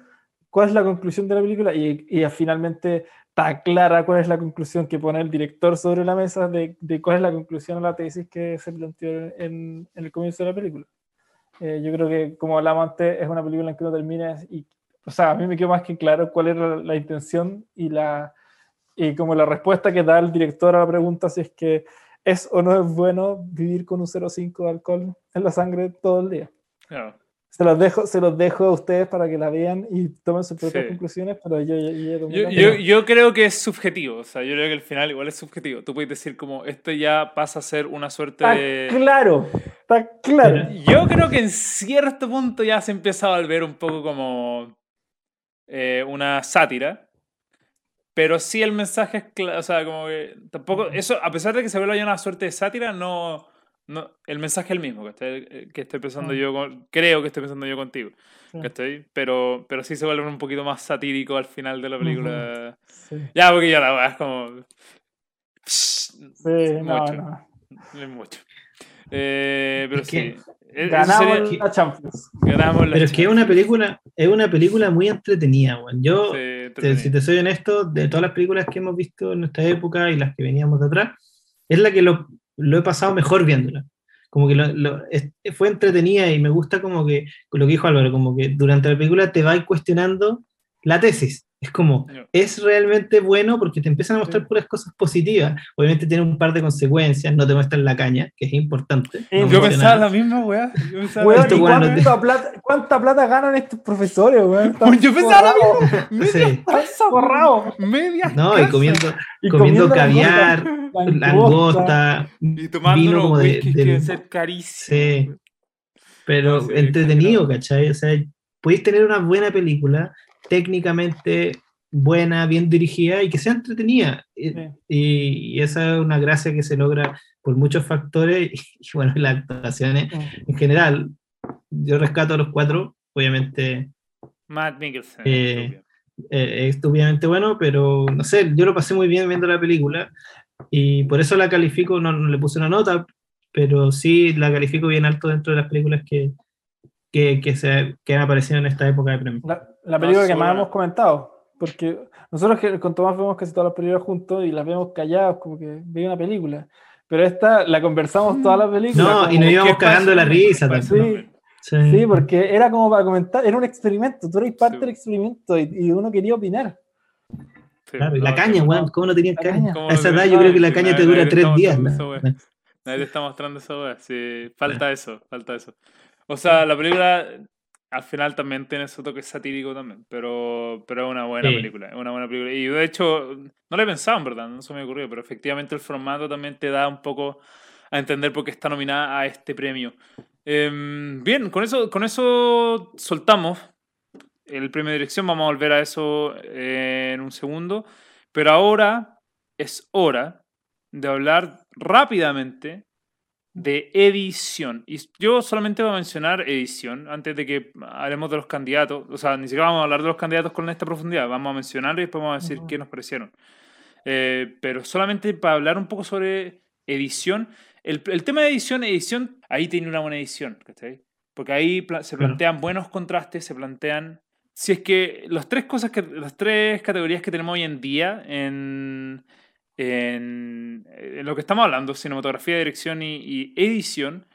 Speaker 2: ¿cuál es la conclusión de la película? Y, y finalmente está clara cuál es la conclusión que pone el director sobre la mesa de, cuál es la conclusión a la tesis que se planteó en, en el comienzo de la película. Eh, yo creo que, como hablamos antes, es una película en que uno termina y, o sea, a mí me quedó más que claro cuál era la intención y la y como la respuesta que da el director a la pregunta si es que es o no es bueno vivir con un 0,5 de alcohol en la sangre todo el día.
Speaker 1: Claro.
Speaker 2: Se los dejo, se los dejo a ustedes para que la vean y tomen sus propias
Speaker 1: Sí.
Speaker 2: conclusiones, pero yo, yo, yo tomé
Speaker 1: Yo,
Speaker 2: la
Speaker 1: yo,
Speaker 2: mía.
Speaker 1: yo creo que es subjetivo, o sea, yo creo que el final igual es subjetivo. Tú puedes decir como, esto ya pasa a ser una suerte
Speaker 2: Está
Speaker 1: de...
Speaker 2: claro, está claro.
Speaker 1: Yo creo que en cierto punto ya se empieza a volver un poco como eh, una sátira. Pero sí el mensaje es claro, o sea, como que tampoco, eso, a pesar de que se vuelva ya una suerte de sátira, no, no el mensaje es el mismo que estoy, que estoy pensando
Speaker 2: Mm.
Speaker 1: yo, con- creo que estoy pensando yo contigo,
Speaker 2: Sí.
Speaker 1: ¿cachai? Pero, pero sí se vuelve un poquito más satírico al final de la película.
Speaker 2: Sí,
Speaker 1: Ya, porque ya la weá es como...
Speaker 2: sí, no,
Speaker 1: mucho.
Speaker 2: no.
Speaker 1: No es mucho. Eh, pero
Speaker 3: Es que
Speaker 1: sí. Eh, eso
Speaker 2: Ganamos
Speaker 1: sería-
Speaker 2: la Champions.
Speaker 1: ganamos la
Speaker 3: Pero es que es una película, es una película muy entretenida, weón. Yo,
Speaker 1: Sí,
Speaker 3: te-
Speaker 1: entretenido.
Speaker 3: si te soy honesto, de todas las películas que hemos visto en nuestra época y las que veníamos de atrás, es la que lo, lo he pasado mejor viéndola. Como que fue entretenida y me gusta como que, lo que dijo Álvaro, como que durante la película te va cuestionando la tesis. Es como, es realmente bueno porque te empiezan a mostrar
Speaker 2: Sí.
Speaker 3: puras cosas positivas. Obviamente tiene un par de consecuencias, no te muestran la caña, que es importante.
Speaker 2: Yo
Speaker 3: no
Speaker 1: Yo pensaba
Speaker 3: nada.
Speaker 1: la misma weá. Yo pensaba
Speaker 2: Weón,
Speaker 1: la
Speaker 3: Esto,
Speaker 2: ¿y
Speaker 3: weón, no
Speaker 2: cuánta, plata, cuánta plata ganan estos profesores,
Speaker 1: misma. Yo pensaba la
Speaker 2: forrados,
Speaker 1: misma. Media
Speaker 3: Sí.
Speaker 1: taza,
Speaker 2: forrados.
Speaker 1: Media
Speaker 3: No, y comiendo,
Speaker 2: Y
Speaker 3: comiendo
Speaker 2: langosta,
Speaker 3: caviar,
Speaker 2: langosta.
Speaker 3: langosta,
Speaker 1: Y tomando
Speaker 3: vino como de-
Speaker 1: whiskies que ser carísimos.
Speaker 3: Sí. pero
Speaker 1: No, sí,
Speaker 3: entretenido. ¿cachai? O sea, podéis tener una buena película, técnicamente buena, bien dirigida y que sea entretenida. Y,
Speaker 2: Sí.
Speaker 3: y esa es una gracia que se logra por muchos factores y, bueno, las actuaciones en general. Yo rescato a los cuatro, obviamente
Speaker 1: Matt Mikkelsen.
Speaker 3: Eh, eh, es obviamente bueno, pero no sé, yo lo pasé muy bien viendo la película y por eso la califico, no, no le puse una nota, pero sí la califico bien alto dentro de las películas que, que, que, se, que han aparecido en esta época de premios.
Speaker 2: La, la película que más hemos comentado. Porque nosotros que con Tomás vemos casi todas las películas juntos y las vemos callados, como que veía una película. Pero esta la conversamos toda la película.
Speaker 3: No, y nos íbamos
Speaker 1: ¿Qué
Speaker 3: cagando la risa también. Sí.
Speaker 2: Sí, porque era como para comentar, era un experimento, tú eres parte
Speaker 1: Sí.
Speaker 2: del experimento y, y uno quería opinar.
Speaker 1: Sí,
Speaker 3: Claro, y la
Speaker 1: sí.
Speaker 3: caña, weón, ¿cómo no tenían
Speaker 2: La
Speaker 3: caña?
Speaker 2: caña.
Speaker 1: ¿Cómo
Speaker 3: A esa edad yo creo que la
Speaker 1: sí,
Speaker 3: caña te dura tres días.
Speaker 1: Nadie te está mostrando esa weá. Sí, falta eso, falta eso. O sea, la película al final también tiene su toque satírico también, pero, pero es una buena
Speaker 3: Sí.
Speaker 1: película, es una buena película. Y de hecho, no lo he pensado en verdad, no se me ocurrió, pero efectivamente el formato también te da un poco a entender por qué está nominada a este premio. Em, bien, con eso, con eso soltamos el premio de dirección, vamos a volver a eso eh, en un segundo, pero ahora es hora de hablar rápidamente de edición. Y yo solamente voy a mencionar edición antes de que hablemos de los candidatos. O sea, ni siquiera vamos a hablar de los candidatos con esta profundidad. Vamos a mencionarlos y después vamos a decir
Speaker 2: Ujú.
Speaker 1: qué nos parecieron. Eh, pero solamente para hablar un poco sobre edición. El, el tema de edición, edición, ahí tiene una buena edición, ¿cachai? Porque ahí pla- se plantean buenos contrastes, se plantean... Si es que las tres cosas que, las tres categorías que tenemos hoy en día en, en, en lo que estamos hablando, cinematografía, dirección y, y edición,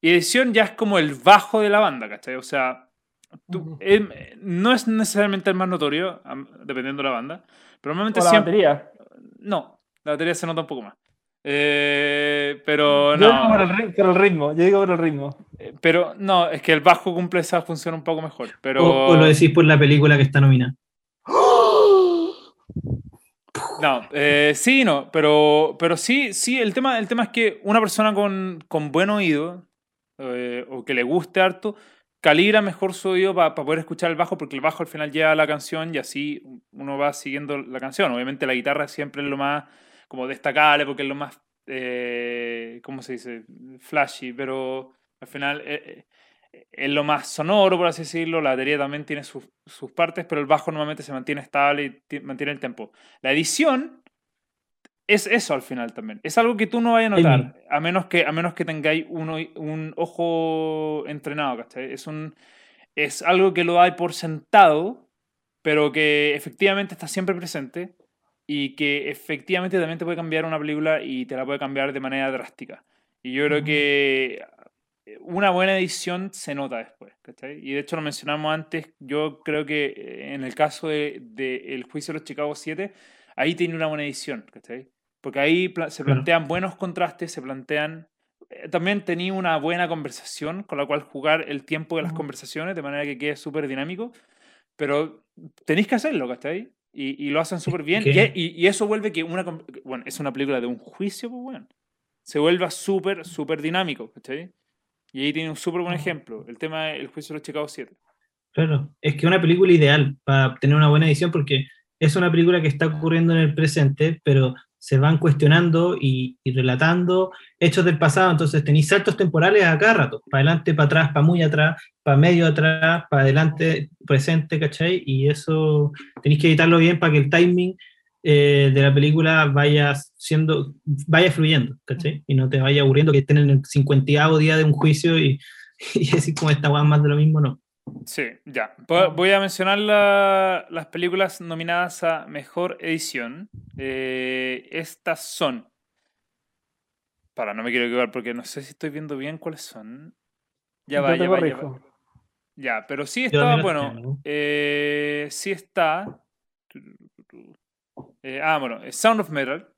Speaker 1: y edición ya es como el bajo de la banda, ¿cachai? O sea, tú- em, no es necesariamente el más notorio, dependiendo de la banda, pero normalmente
Speaker 2: O la
Speaker 1: siempre...
Speaker 2: batería.
Speaker 1: No, la batería se nota un poco más. Eh, pero
Speaker 2: Yo digo por el,
Speaker 1: no,
Speaker 2: ri- por el ritmo, yo digo por el ritmo.
Speaker 1: eh, pero no, es que el bajo cumple esa función un poco mejor. Pero
Speaker 3: O, o lo decís por la película que está nominada.
Speaker 1: No, eh, sí, no, pero, pero sí, sí, el tema, el tema es que una persona con, con buen oído eh, o que le guste harto, calibra mejor su oído para poder escuchar el bajo, porque el bajo al final lleva la canción y así uno va siguiendo la canción. Obviamente la guitarra siempre es lo más como destacable porque es lo más, eh, ¿cómo se dice? Flashy, pero al final eh, eh, es lo más sonoro, por así decirlo. La batería también tiene sus, sus partes, pero el bajo normalmente se mantiene estable y ti- mantiene el tempo. La edición es eso al final también. Es algo que tú no vayas a notar, a menos que, a menos que tengáis uno, un ojo entrenado, ¿cachai? Es, un, es algo que lo dais por sentado, pero que efectivamente está siempre presente y que efectivamente también te puede cambiar una película y te la puede cambiar de manera drástica. Y yo creo que una buena edición se nota después, ¿cachai? Y de hecho lo mencionamos antes, yo creo que en el caso del de, El juicio de los Chicago 7, ahí tiene una buena edición, ¿cachai? Porque ahí se plantean buenos contrastes, se plantean... Eh, también tenía una buena conversación con la cual jugar el tiempo de las conversaciones de manera que quede súper dinámico, pero tenéis que hacerlo, ¿cachai? Y, y lo hacen súper bien. Y, y, eso vuelve que una... Bueno, es una película de un juicio, pues bueno. Se vuelva súper, súper dinámico, ¿cachai? Y ahí tiene un súper buen ejemplo, el tema del juicio de los Chicago 7.
Speaker 3: Claro, es que una película ideal para tener una buena edición porque es una película que está ocurriendo en el presente, pero se van cuestionando y, relatando hechos del pasado, entonces tenéis saltos temporales a cada rato, para adelante, para atrás, para muy atrás, para medio atrás, para adelante, presente, ¿cachai? Y eso tenéis que editarlo bien para que el timing eh, de la película vaya siendo, vaya fluyendo, ¿cachai? Y no te vaya aburriendo que estén en el 50 día de un juicio y, y decir como esta más de lo mismo, no.
Speaker 1: Sí, ya. Voy a mencionar las películas nominadas a Mejor Edición. Eh, estas son... Para, no me quiero equivocar porque no sé si estoy viendo bien cuáles son. Ya va, ya va, ya Ya, pero sí está, bueno, eh, sí está... Eh, ah, bueno, Sound of Metal.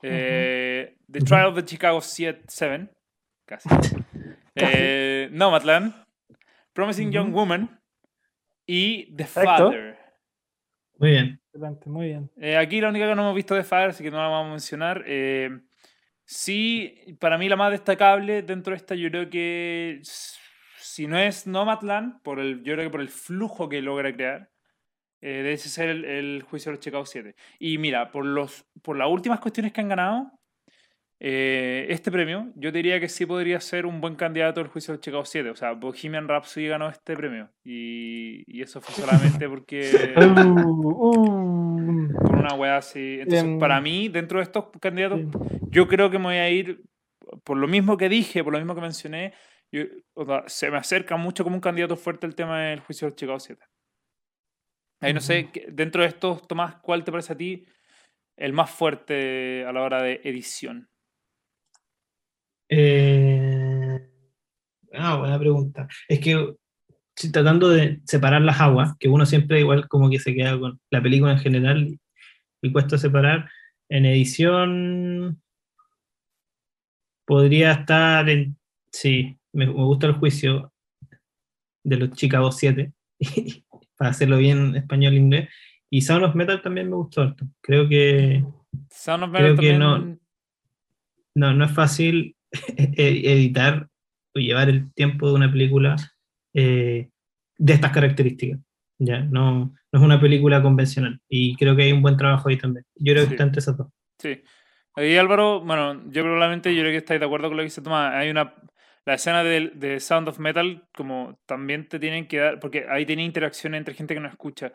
Speaker 1: The Trial of the Chicago 7, casi. Nomadland. Promising Young Woman y The Father.
Speaker 3: Muy bien.
Speaker 2: Muy bien.
Speaker 1: Eh, aquí la única que no hemos visto de Father, así que no la vamos a mencionar. Eh, sí, para mí la más destacable dentro de esta, yo creo que si no es Nomadland, por el, yo creo que por el flujo que logra crear, eh, debe ser el, juicio de los Chicago 7. Y mira, por, los, por las últimas cuestiones que han ganado, eh, este premio, yo diría que sí podría ser un buen candidato al juicio de Chicago 7. O sea, Bohemian Rhapsody ganó este premio. Y, y eso fue solamente porque. Uh, uh. por una wea así. Entonces, para mí, dentro de estos candidatos, yo creo que me voy a ir. Por lo mismo que dije, por lo mismo que mencioné, se me acerca mucho como un candidato fuerte el tema del juicio de Chicago 7. Ahí no sé, dentro de estos, Tomás, ¿cuál te parece a ti el más fuerte a la hora de edición?
Speaker 3: Eh, ah, buena pregunta. Es que tratando de separar las aguas, que uno siempre igual como que se queda con la película en general y cuesta separar, en edición podría estar en... Sí, me, gusta el juicio de los Chicago 7, para hacerlo bien español e inglés. Y Sound of Metal también me gustó harto. Creo que...
Speaker 1: Sound of Metal también...
Speaker 3: no, no, no es fácil E-, editar o llevar el tiempo de una película eh, de estas características. ¿ya? No, no, es una película convencional. Y creo que hay un buen trabajo ahí también. Yo creo que está entre esas dos.
Speaker 1: Sí. Ahí Álvaro, bueno, yo probablemente, yo creo que estáis de acuerdo con lo que dice Tomás. Hay una. La escena de, de, Sound of Metal, como también te tienen que dar, porque ahí tiene interacción entre gente que no escucha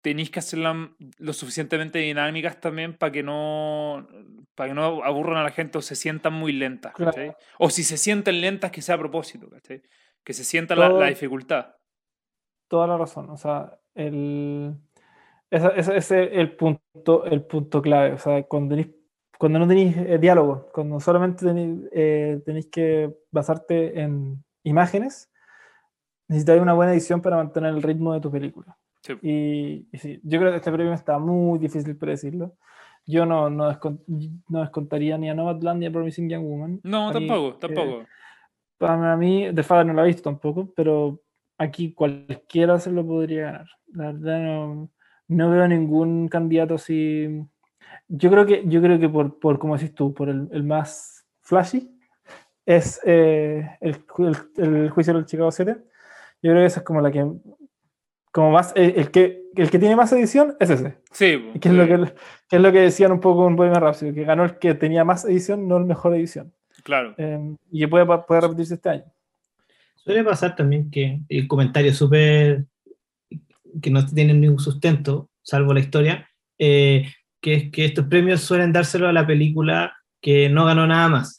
Speaker 1: tenéis que hacerlas lo suficientemente dinámicas también para que no para que no aburran a la gente o se sientan muy lentas. O si se sienten lentas, que sea a propósito, que se sienta la, dificultad.
Speaker 2: Toda la razón. O sea, el, ese, es el punto, el punto clave. O sea, cuando, cuando no tenéis eh, diálogo, cuando solamente eh, tenéis, que basarte en imágenes, necesitáis una buena edición para mantener el ritmo de tu película. Y, sí, yo creo que este premio está muy difícil predecirlo. Yo no, no, no descontaría ni a Nomadland ni a Promising Young Woman.
Speaker 1: No, tampoco, tampoco.
Speaker 2: Para mí, The Father no lo ha visto tampoco, pero aquí cualquiera se lo podría ganar. La verdad no, no veo ningún candidato así. Yo creo que, yo creo que por, por como decís tú, por el, el más flashy, es eh, el, el, juicio del Chicago 7. Yo creo que esa es como la que como más, eh, el, que, el que tiene más edición es ese.
Speaker 1: Sí.
Speaker 2: Que es, lo que, es lo que decían un poco en Bohemian Rhapsody, que ganó el que tenía más edición, no el mejor edición.
Speaker 1: Claro.
Speaker 2: Em, y que puede, puede repetirse este año.
Speaker 3: Suele pasar también que el comentario súper que no tienen ningún sustento, salvo la historia, eh, que, que estos premios suelen dárselo a la película que no ganó nada más.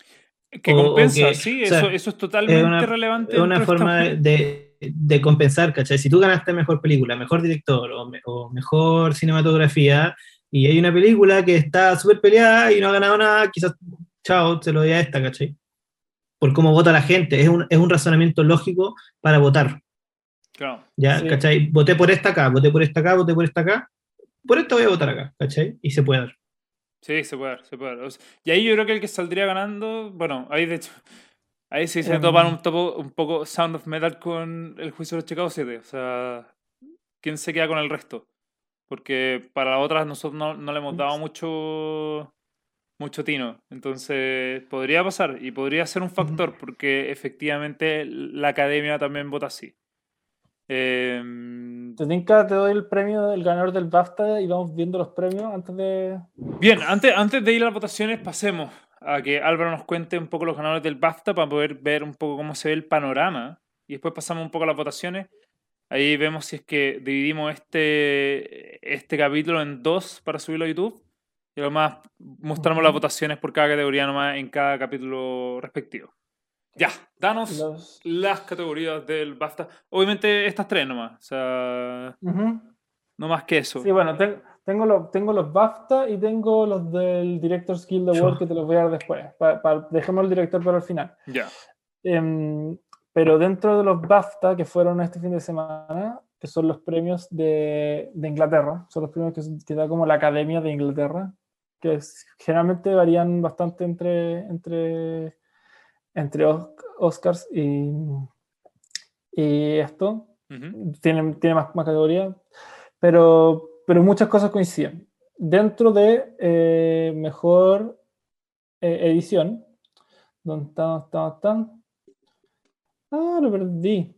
Speaker 1: Que
Speaker 3: O- o
Speaker 1: compensa,
Speaker 3: que-
Speaker 1: sí,
Speaker 3: o sea,
Speaker 1: eso, eso es totalmente
Speaker 3: es una-
Speaker 1: relevante.
Speaker 3: Es una forma
Speaker 1: esta-
Speaker 3: de, de- de compensar, ¿cachai? Si tú ganaste mejor película, mejor director o, me- o mejor cinematografía, y hay una película que está súper peleada y no ha ganado nada, quizás, chao, se lo doy a esta, ¿cachai? Por cómo vota la gente. Es un, es un razonamiento lógico para votar.
Speaker 1: Claro.
Speaker 3: ¿Ya?
Speaker 2: Sí.
Speaker 3: ¿Cachai? Voté por esta acá, voté por esta acá, voté por esta acá. Por esta voy a votar acá, ¿cachai? Y se puede dar.
Speaker 1: Sí, se puede, dar, se puede. dar. O sea, y ahí yo creo que el que saldría ganando, bueno, ahí de hecho, ahí sí se
Speaker 2: Em.
Speaker 1: topan un, topo, un poco Sound of Metal con el juicio de los Chicago 7. O sea, ¿quién se queda con el resto? Porque para otras nosotros no, no le hemos dado mucho, mucho tino. Entonces, podría pasar y podría ser un factor porque efectivamente la academia también vota así. Em,
Speaker 2: Te doy el premio del ganador del BAFTA y vamos viendo los premios antes de.
Speaker 1: Bien, antes, antes de ir a las votaciones, pasemos a que Álvaro nos cuente un poco los ganadores del BAFTA para poder ver un poco cómo se ve el panorama. Y después pasamos un poco a las votaciones. Ahí vemos si es que dividimos este, este capítulo en dos para subirlo a YouTube. Y además mostramos las votaciones por cada categoría nomás en cada capítulo respectivo. Ya, danos
Speaker 2: Los...
Speaker 1: las categorías del BAFTA. Obviamente estas tres nomás. O sea,
Speaker 2: Ujú.
Speaker 1: no más que eso.
Speaker 2: Sí, bueno, ten- tengo, los, tengo los BAFTA y tengo los del Directors Guild Award que te los voy a dar después. Pa- pa- dejemos el director para el final.
Speaker 1: Ya.
Speaker 2: Em, pero dentro de los BAFTA que fueron este fin de semana, que son los premios de, de Inglaterra, son los premios que, que da como la Academia de Inglaterra, que es- generalmente varían bastante entre, entre, entre Os- Oscars y, y esto. Tiene, tiene más, más categoría, pero, pero muchas cosas coinciden. Dentro de eh, mejor eh, edición, ¿dónde está? ¿Dónde está? ¿Dónde están? Ah, lo perdí.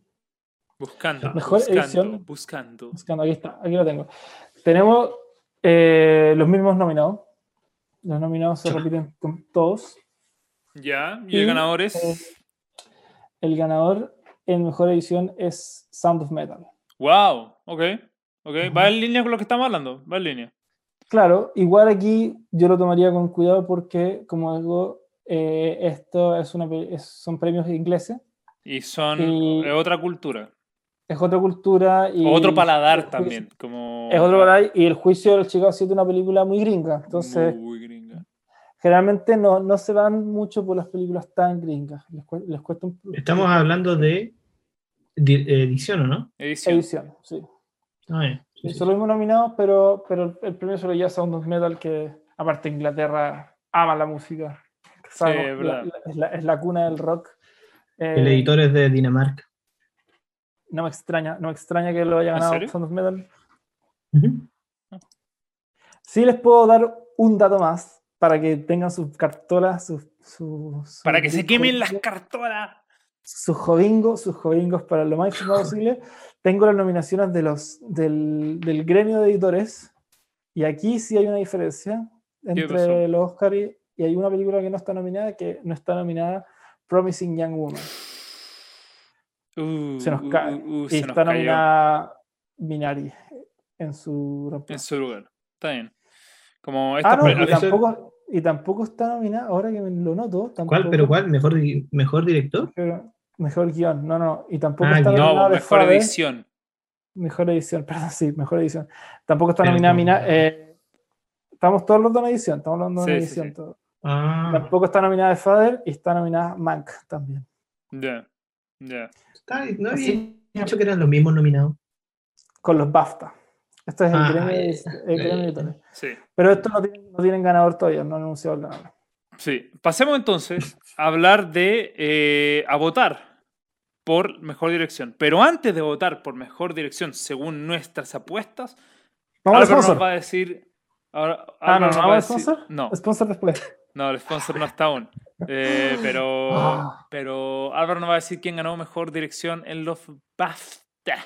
Speaker 1: Buscando.
Speaker 2: Mejor
Speaker 1: buscando,
Speaker 2: edición.
Speaker 1: Buscando.
Speaker 2: Buscando, aquí está, aquí lo tengo. Tenemos eh, los mismos nominados. Los nominados se repiten con todos.
Speaker 1: Ya, y el
Speaker 2: Y,
Speaker 1: ganador es.
Speaker 2: eh, El ganador en mejor edición es Sound of Metal.
Speaker 1: wow, ok. Ok, va en línea con lo que estamos hablando. Va en línea.
Speaker 2: Claro, igual aquí yo lo tomaría con cuidado porque, como digo, eh, esto es una, es- son premios ingleses,
Speaker 1: Y son
Speaker 2: Y-
Speaker 1: es otra cultura.
Speaker 2: es otra cultura y...
Speaker 1: otro paladar
Speaker 2: el juicio-
Speaker 1: también. Como,
Speaker 2: Es otro paladar y el juicio de los Chicago 7 es una película muy gringa, entonces
Speaker 1: Muy gringa.
Speaker 2: Generalmente no, no se van mucho por las películas tan gringas, les, cue- les cuesta un
Speaker 3: Estamos hablando de di- edición, ¿o no?
Speaker 1: Edición.
Speaker 2: edición, sí.
Speaker 3: Ah. Sí, sí,
Speaker 2: los mismos nominados, pero, pero el premio se lo lleva Sound of Metal, que aparte Inglaterra ama la música. Sabemos,
Speaker 1: es
Speaker 2: la- la- es, la, es la cuna del rock. Eh,
Speaker 3: El editor es de Dinamarca.
Speaker 2: No me extraña, no me extraña que lo haya
Speaker 1: ¿En
Speaker 2: ganado? Sound of Metal. Sí les puedo dar un dato más para que tengan sus cartolas, sus...
Speaker 1: Para que se quemen las cartolas.
Speaker 2: Sus jovingos, sus jovingos para lo más posible. Tengo las nominaciones de los, del, del gremio de editores y aquí sí hay una diferencia entre los Oscar y, y hay una película que no está nominada, que no está nominada Promising Young Woman.
Speaker 1: Uh,
Speaker 2: Se nos
Speaker 1: uh,
Speaker 2: cae.
Speaker 1: uh, uh,
Speaker 2: y está nominada Minari en su
Speaker 1: en su lugar. Está bien. Como
Speaker 2: Ah,
Speaker 1: esta
Speaker 2: no, tampoco, y tampoco está nominada, ahora que me lo noto.
Speaker 3: ¿Cuál?
Speaker 2: tampoco-
Speaker 3: ¿Pero cuál? ¿Mejor, mejor director?
Speaker 2: pero- mejor guion, no, no, y tampoco
Speaker 3: Ah,
Speaker 2: está
Speaker 1: no,
Speaker 2: nominada The
Speaker 1: mejor edición.
Speaker 2: Mejor edición, perdón, sí, mejor edición. Tampoco está
Speaker 3: Pero
Speaker 2: nominada
Speaker 3: no-
Speaker 2: Mina. eh, estamos todos los dos en edición, estamos hablando de
Speaker 1: Sí,
Speaker 2: edición.
Speaker 1: sí.
Speaker 2: todo.
Speaker 3: Ah,
Speaker 2: Tampoco está nominada The Father y está nominada Mank también.
Speaker 1: Ya. Ya.
Speaker 3: no había
Speaker 2: Así-
Speaker 3: dicho que eran los mismos nominados.
Speaker 2: Con los BAFTA. Este es el
Speaker 3: Ah,
Speaker 2: gremio el
Speaker 3: ya,
Speaker 2: gremio editores.
Speaker 1: Sí.
Speaker 2: Pero estos no tienen, no tienen ganador todavía, no han anunciado el ganador.
Speaker 1: Sí. Pasemos entonces a hablar de eh, a votar por mejor dirección. Pero antes de votar por mejor dirección, según nuestras apuestas,
Speaker 2: Vamos
Speaker 1: Álvaro nos va a decir. ahora-
Speaker 2: Ah, no,
Speaker 1: nos
Speaker 2: ¿no
Speaker 1: va a
Speaker 2: vamos al
Speaker 1: decir-
Speaker 2: sponsor?
Speaker 1: No,
Speaker 2: Sponsor después.
Speaker 1: no, el sponsor no está aún. Eh, pero,
Speaker 2: Ah.
Speaker 1: pero Álvaro nos va a decir quién ganó mejor dirección en los BAFTA.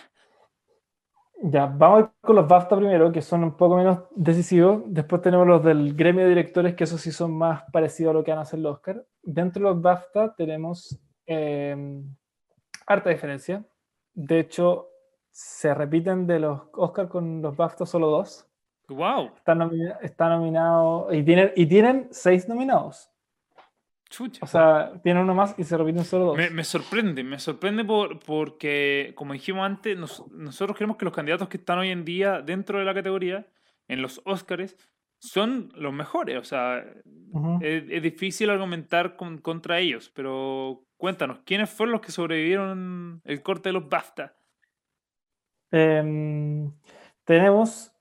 Speaker 2: Ya, vamos con los BAFTA primero, que son un poco menos decisivos. Después tenemos los del gremio de directores, que esos sí son más parecidos a lo que van a hacer los Oscar. Dentro de los BAFTA tenemos eh, harta diferencia. De hecho, se repiten de los Oscar con los BAFTA solo dos.
Speaker 1: Wow.
Speaker 2: Está, nomina- está nominado y tienen, y tienen seis nominados.
Speaker 1: Chucha.
Speaker 2: O sea, tiene uno más y se repiten solo dos.
Speaker 1: Me, me sorprende, me sorprende por, porque, como dijimos antes, nos- nosotros creemos que los candidatos que están hoy en día dentro de la categoría, en los Oscars, son los mejores. O sea, es difícil argumentar con- contra ellos, pero cuéntanos, ¿quiénes fueron los que sobrevivieron el corte de los BAFTA?
Speaker 2: Em, tenemos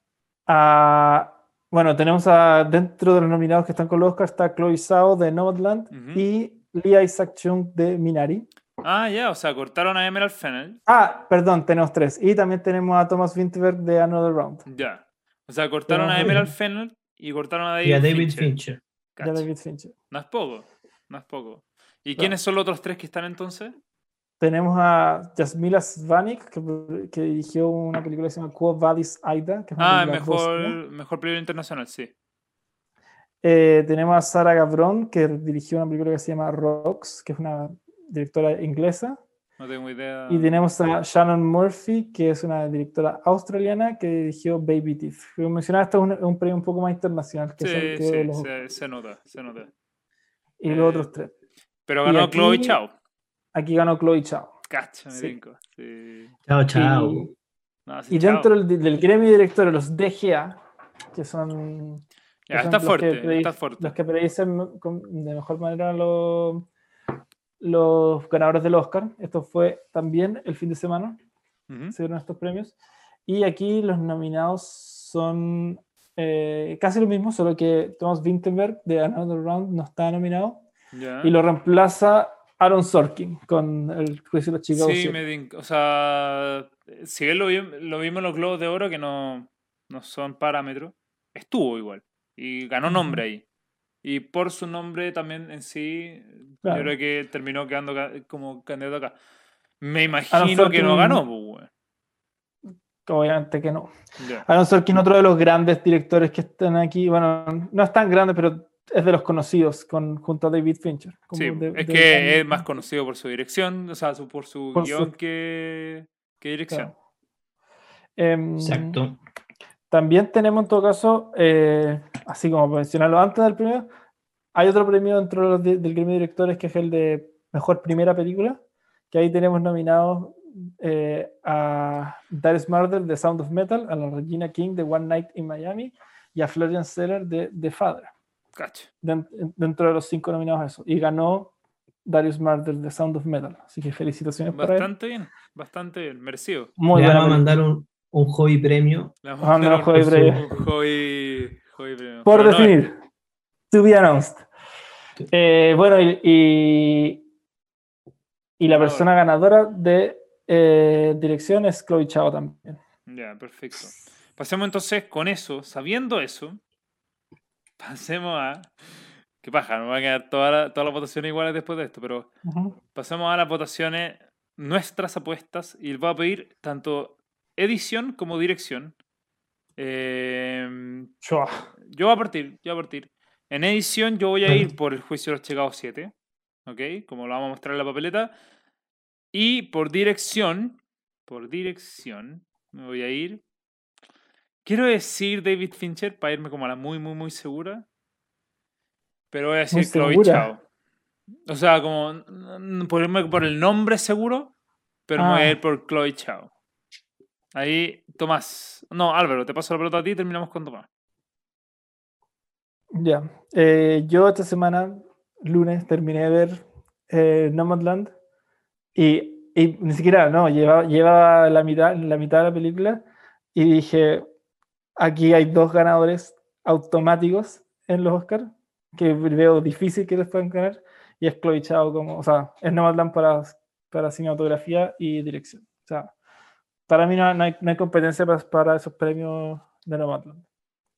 Speaker 2: a. Bueno, tenemos a. Dentro de los nominados que están con los Oscars está Chloe Zhao de Nomadland y Lee Isaac Chung de Minari.
Speaker 1: Ah, ya, o sea, cortaron a Emerald Fennel.
Speaker 2: Ah, perdón, tenemos tres. Y también tenemos a Thomas Vinterberg de Another Round.
Speaker 1: Ya. O sea, cortaron a Emerald Fennel y cortaron a David,
Speaker 3: Y a David
Speaker 1: Fincher.
Speaker 3: Fincher.
Speaker 2: Ya
Speaker 1: Cacha.
Speaker 2: David Fincher.
Speaker 1: No es poco, no es poco. ¿Y quiénes son los otros tres que están entonces?
Speaker 2: Tenemos a Jasmila Svanik, que, que dirigió una película que se llama Quo Vadis Aida. Que es una
Speaker 1: Ah, mejor,
Speaker 2: bosnia.
Speaker 1: mejor película internacional, sí.
Speaker 2: Eh, tenemos a Sara Gavron, que dirigió una película que se llama Rocks, que es una directora inglesa.
Speaker 1: No tengo idea.
Speaker 2: Y tenemos a Shannon Murphy, que es una directora australiana que dirigió Baby Teeth. Como mencionaba, esto es un, premio un poco más internacional que,
Speaker 1: Sí,
Speaker 2: son- que
Speaker 1: sí,
Speaker 2: los-
Speaker 1: se, se nota, se nota.
Speaker 2: y los
Speaker 1: eh,
Speaker 2: otros tres.
Speaker 1: Pero ganó Chloe Chao.
Speaker 2: Aquí ganó Chloe Chao.
Speaker 1: Cacha, me
Speaker 2: Sí.
Speaker 1: brinco. Sí.
Speaker 3: Chao, chao.
Speaker 2: Y,
Speaker 1: No, sí,
Speaker 2: y
Speaker 1: Chao.
Speaker 2: dentro del, del gremio de directores, los DGA, que son, que
Speaker 1: Ya,
Speaker 2: son
Speaker 1: está
Speaker 2: los que
Speaker 1: fuerte,
Speaker 2: predi-
Speaker 1: está fuerte.
Speaker 2: los que predicen de mejor manera los, los ganadores del Oscar. Esto fue también el fin de semana.
Speaker 1: Ujú.
Speaker 2: se dieron estos premios. Y aquí los nominados son eh, casi lo mismo, solo que Thomas Vinterberg de Another Round no está nominado.
Speaker 1: Ya.
Speaker 2: Y lo reemplaza Aaron Sorkin con el juicio de los Chicago
Speaker 1: Sí,
Speaker 2: 7.
Speaker 1: me o sea, si bien lo, vi- lo vimos en los Globos de Oro, que no, no son parámetros, estuvo igual. Y ganó nombre ahí. Y por su nombre también en sí,
Speaker 2: Claro.
Speaker 1: yo creo que terminó quedando como candidato acá. Me imagino que no ganó, pues.
Speaker 2: Obviamente que no.
Speaker 1: Ya.
Speaker 2: Aaron Sorkin, otro de los grandes directores que están aquí, bueno, no es tan grande, pero es de los conocidos con, junto a David Fincher. como
Speaker 1: Sí,
Speaker 2: de-
Speaker 1: es
Speaker 2: de-
Speaker 1: que es más conocido por su dirección, o sea, su- por su
Speaker 2: Por su-
Speaker 1: guion que, que dirección.
Speaker 2: Claro. Em,
Speaker 3: Exacto.
Speaker 2: También tenemos en todo caso, eh, así como mencionarlo antes del premio, hay otro premio dentro de los di- del gremio de directores que es el de mejor primera película, que ahí tenemos nominados eh, a Darius Marder de Sound of Metal, a la Regina King de One Night in Miami y a Florian Seller de The Father, Dentro de los cinco nominados a eso. Y ganó Darius Marder de Sound of Metal, así que felicitaciones para él.
Speaker 1: Bastante bien, bastante bien, merecido.
Speaker 2: Muy
Speaker 3: Le vamos a mandar un, un hobby premio.
Speaker 1: Le vamos
Speaker 2: a
Speaker 1: a
Speaker 2: dar un hobby premio.
Speaker 1: un hobby- hobby premio.
Speaker 2: Por
Speaker 1: Pero no,
Speaker 2: definir. To be announced. Eh, bueno, y, y, y la persona ganadora de eh, dirección es Chloe Chao también.
Speaker 1: Ya, perfecto. Pasemos entonces con eso, sabiendo eso, pasemos a... Qué paja, nos van a quedar todas las todas las votaciones iguales después de esto, pero pasemos a las votaciones, nuestras apuestas, y voy a pedir tanto edición como dirección. Eh, yo voy a partir, yo voy a partir. En edición yo voy a ir por el juicio de los Chicago 7, ¿ok? Como lo vamos a mostrar en la papeleta. Y por dirección, por dirección, me voy a ir. Quiero decir David Fincher para irme como a la muy, muy, muy segura. Pero voy a decir Chloe. Chao. O sea, como por irme por el nombre seguro, pero me voy a
Speaker 2: Ah.
Speaker 1: ir por Chloe Chao. Ahí, Tomás. No, Álvaro, te paso la pelota a ti y terminamos con Tomás.
Speaker 2: Ya. Eh, yo esta semana, lunes, terminé de ver eh, Nomadland y, y ni siquiera, no, lleva, lleva la, mitad, la mitad de la película y dije, aquí hay dos ganadores automáticos en los Oscars que veo difícil que les puedan ganar y es Chloe Chao como, o sea, es Nomadland para, para cinematografía y dirección. O sea, para mí no, no hay, no hay competencia para, para esos premios de Nomadland.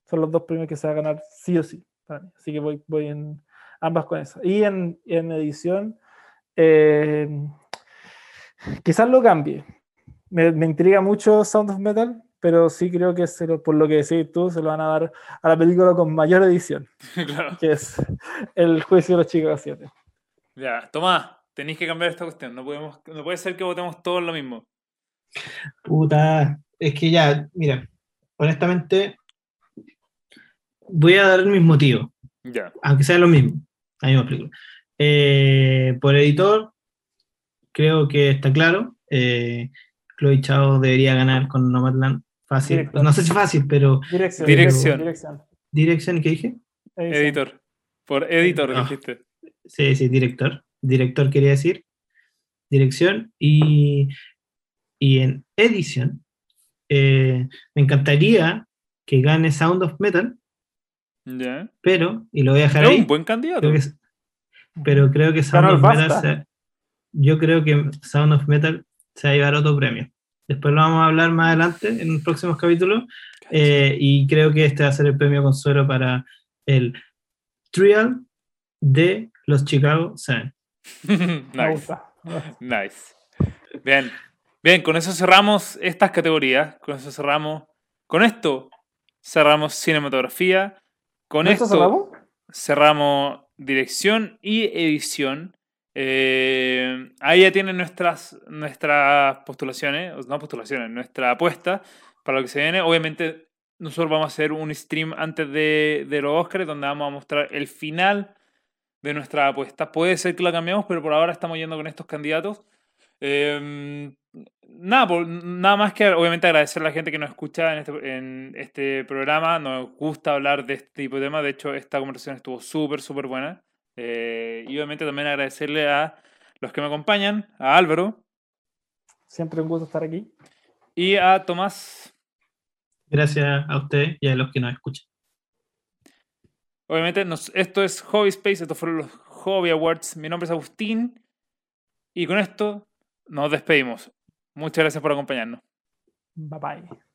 Speaker 2: Son los dos premios que se va a ganar sí o sí para mí. Así que voy, voy en ambas con eso. Y en, en edición, eh, quizás lo cambie. Me, me intriga mucho Sound of Metal, pero sí creo que se lo- por lo que decís tú, se lo van a dar a la película con mayor edición,
Speaker 1: claro.
Speaker 2: que es El juicio de los chicos 7.
Speaker 1: Ya, Tomás, tenéis que cambiar esta cuestión. No, podemos, no puede ser que votemos todos lo mismo.
Speaker 3: Puta. Es que ya, mira, honestamente, voy a dar mis motivos,
Speaker 1: Ya.
Speaker 3: aunque sea lo mismo. La misma película. Eh, por editor, creo que está claro. Eh, Chloe Chao debería ganar con Nomadland. Fácil.
Speaker 2: Director.
Speaker 3: No sé si fácil, pero
Speaker 2: Dirección.
Speaker 1: Dirección.
Speaker 2: Dirección.
Speaker 3: Direction, ¿qué dije?
Speaker 2: Edición.
Speaker 1: Editor. Por editor
Speaker 3: Ah.
Speaker 1: dijiste.
Speaker 3: Sí, sí, director. Director quería decir. Dirección. Y, y en edición, eh, me encantaría que gane Sound of Metal,
Speaker 1: Ya.
Speaker 3: pero, y lo voy a dejar
Speaker 1: Es
Speaker 3: ahí,
Speaker 1: un buen candidato.
Speaker 3: creo que es- pero creo que Sound of Metal, se- yo creo que Sound of Metal se va a llevar otro premio. Después lo vamos a hablar más adelante en próximos capítulos. eh, y creo que este va a ser el premio consuelo para el Trial de los Chicago Seven.
Speaker 2: Me
Speaker 1: nice.
Speaker 2: gusta.
Speaker 1: Nice. Bien. Bien, con eso cerramos estas categorías. Con eso cerramos. Con esto cerramos cinematografía. Con
Speaker 2: ¿No
Speaker 1: esto
Speaker 2: cerramos?
Speaker 1: cerramos dirección y edición. Eh, ahí ya tienen nuestras, nuestras postulaciones, no postulaciones, nuestra apuesta para lo que se viene. Obviamente, nosotros vamos a hacer un stream antes de, los Oscars donde vamos a mostrar el final de nuestra apuesta. Puede ser que la cambiemos, pero por ahora estamos yendo con estos candidatos. Eh, nada, nada más que obviamente agradecer a la gente que nos escucha en este, en este programa. Nos gusta hablar de este tipo de temas. De hecho, esta conversación estuvo súper, súper buena. Eh, y obviamente también agradecerle a los que me acompañan, a Álvaro
Speaker 2: Siempre un gusto estar aquí.
Speaker 1: y a Tomás.
Speaker 3: Gracias a usted y a los que nos escuchan.
Speaker 1: Obviamente, nos- esto es Hobby Space, estos fueron los Hobby Awards. Mi nombre es Agustín. Y con esto nos despedimos. Muchas gracias por acompañarnos.
Speaker 2: Bye bye.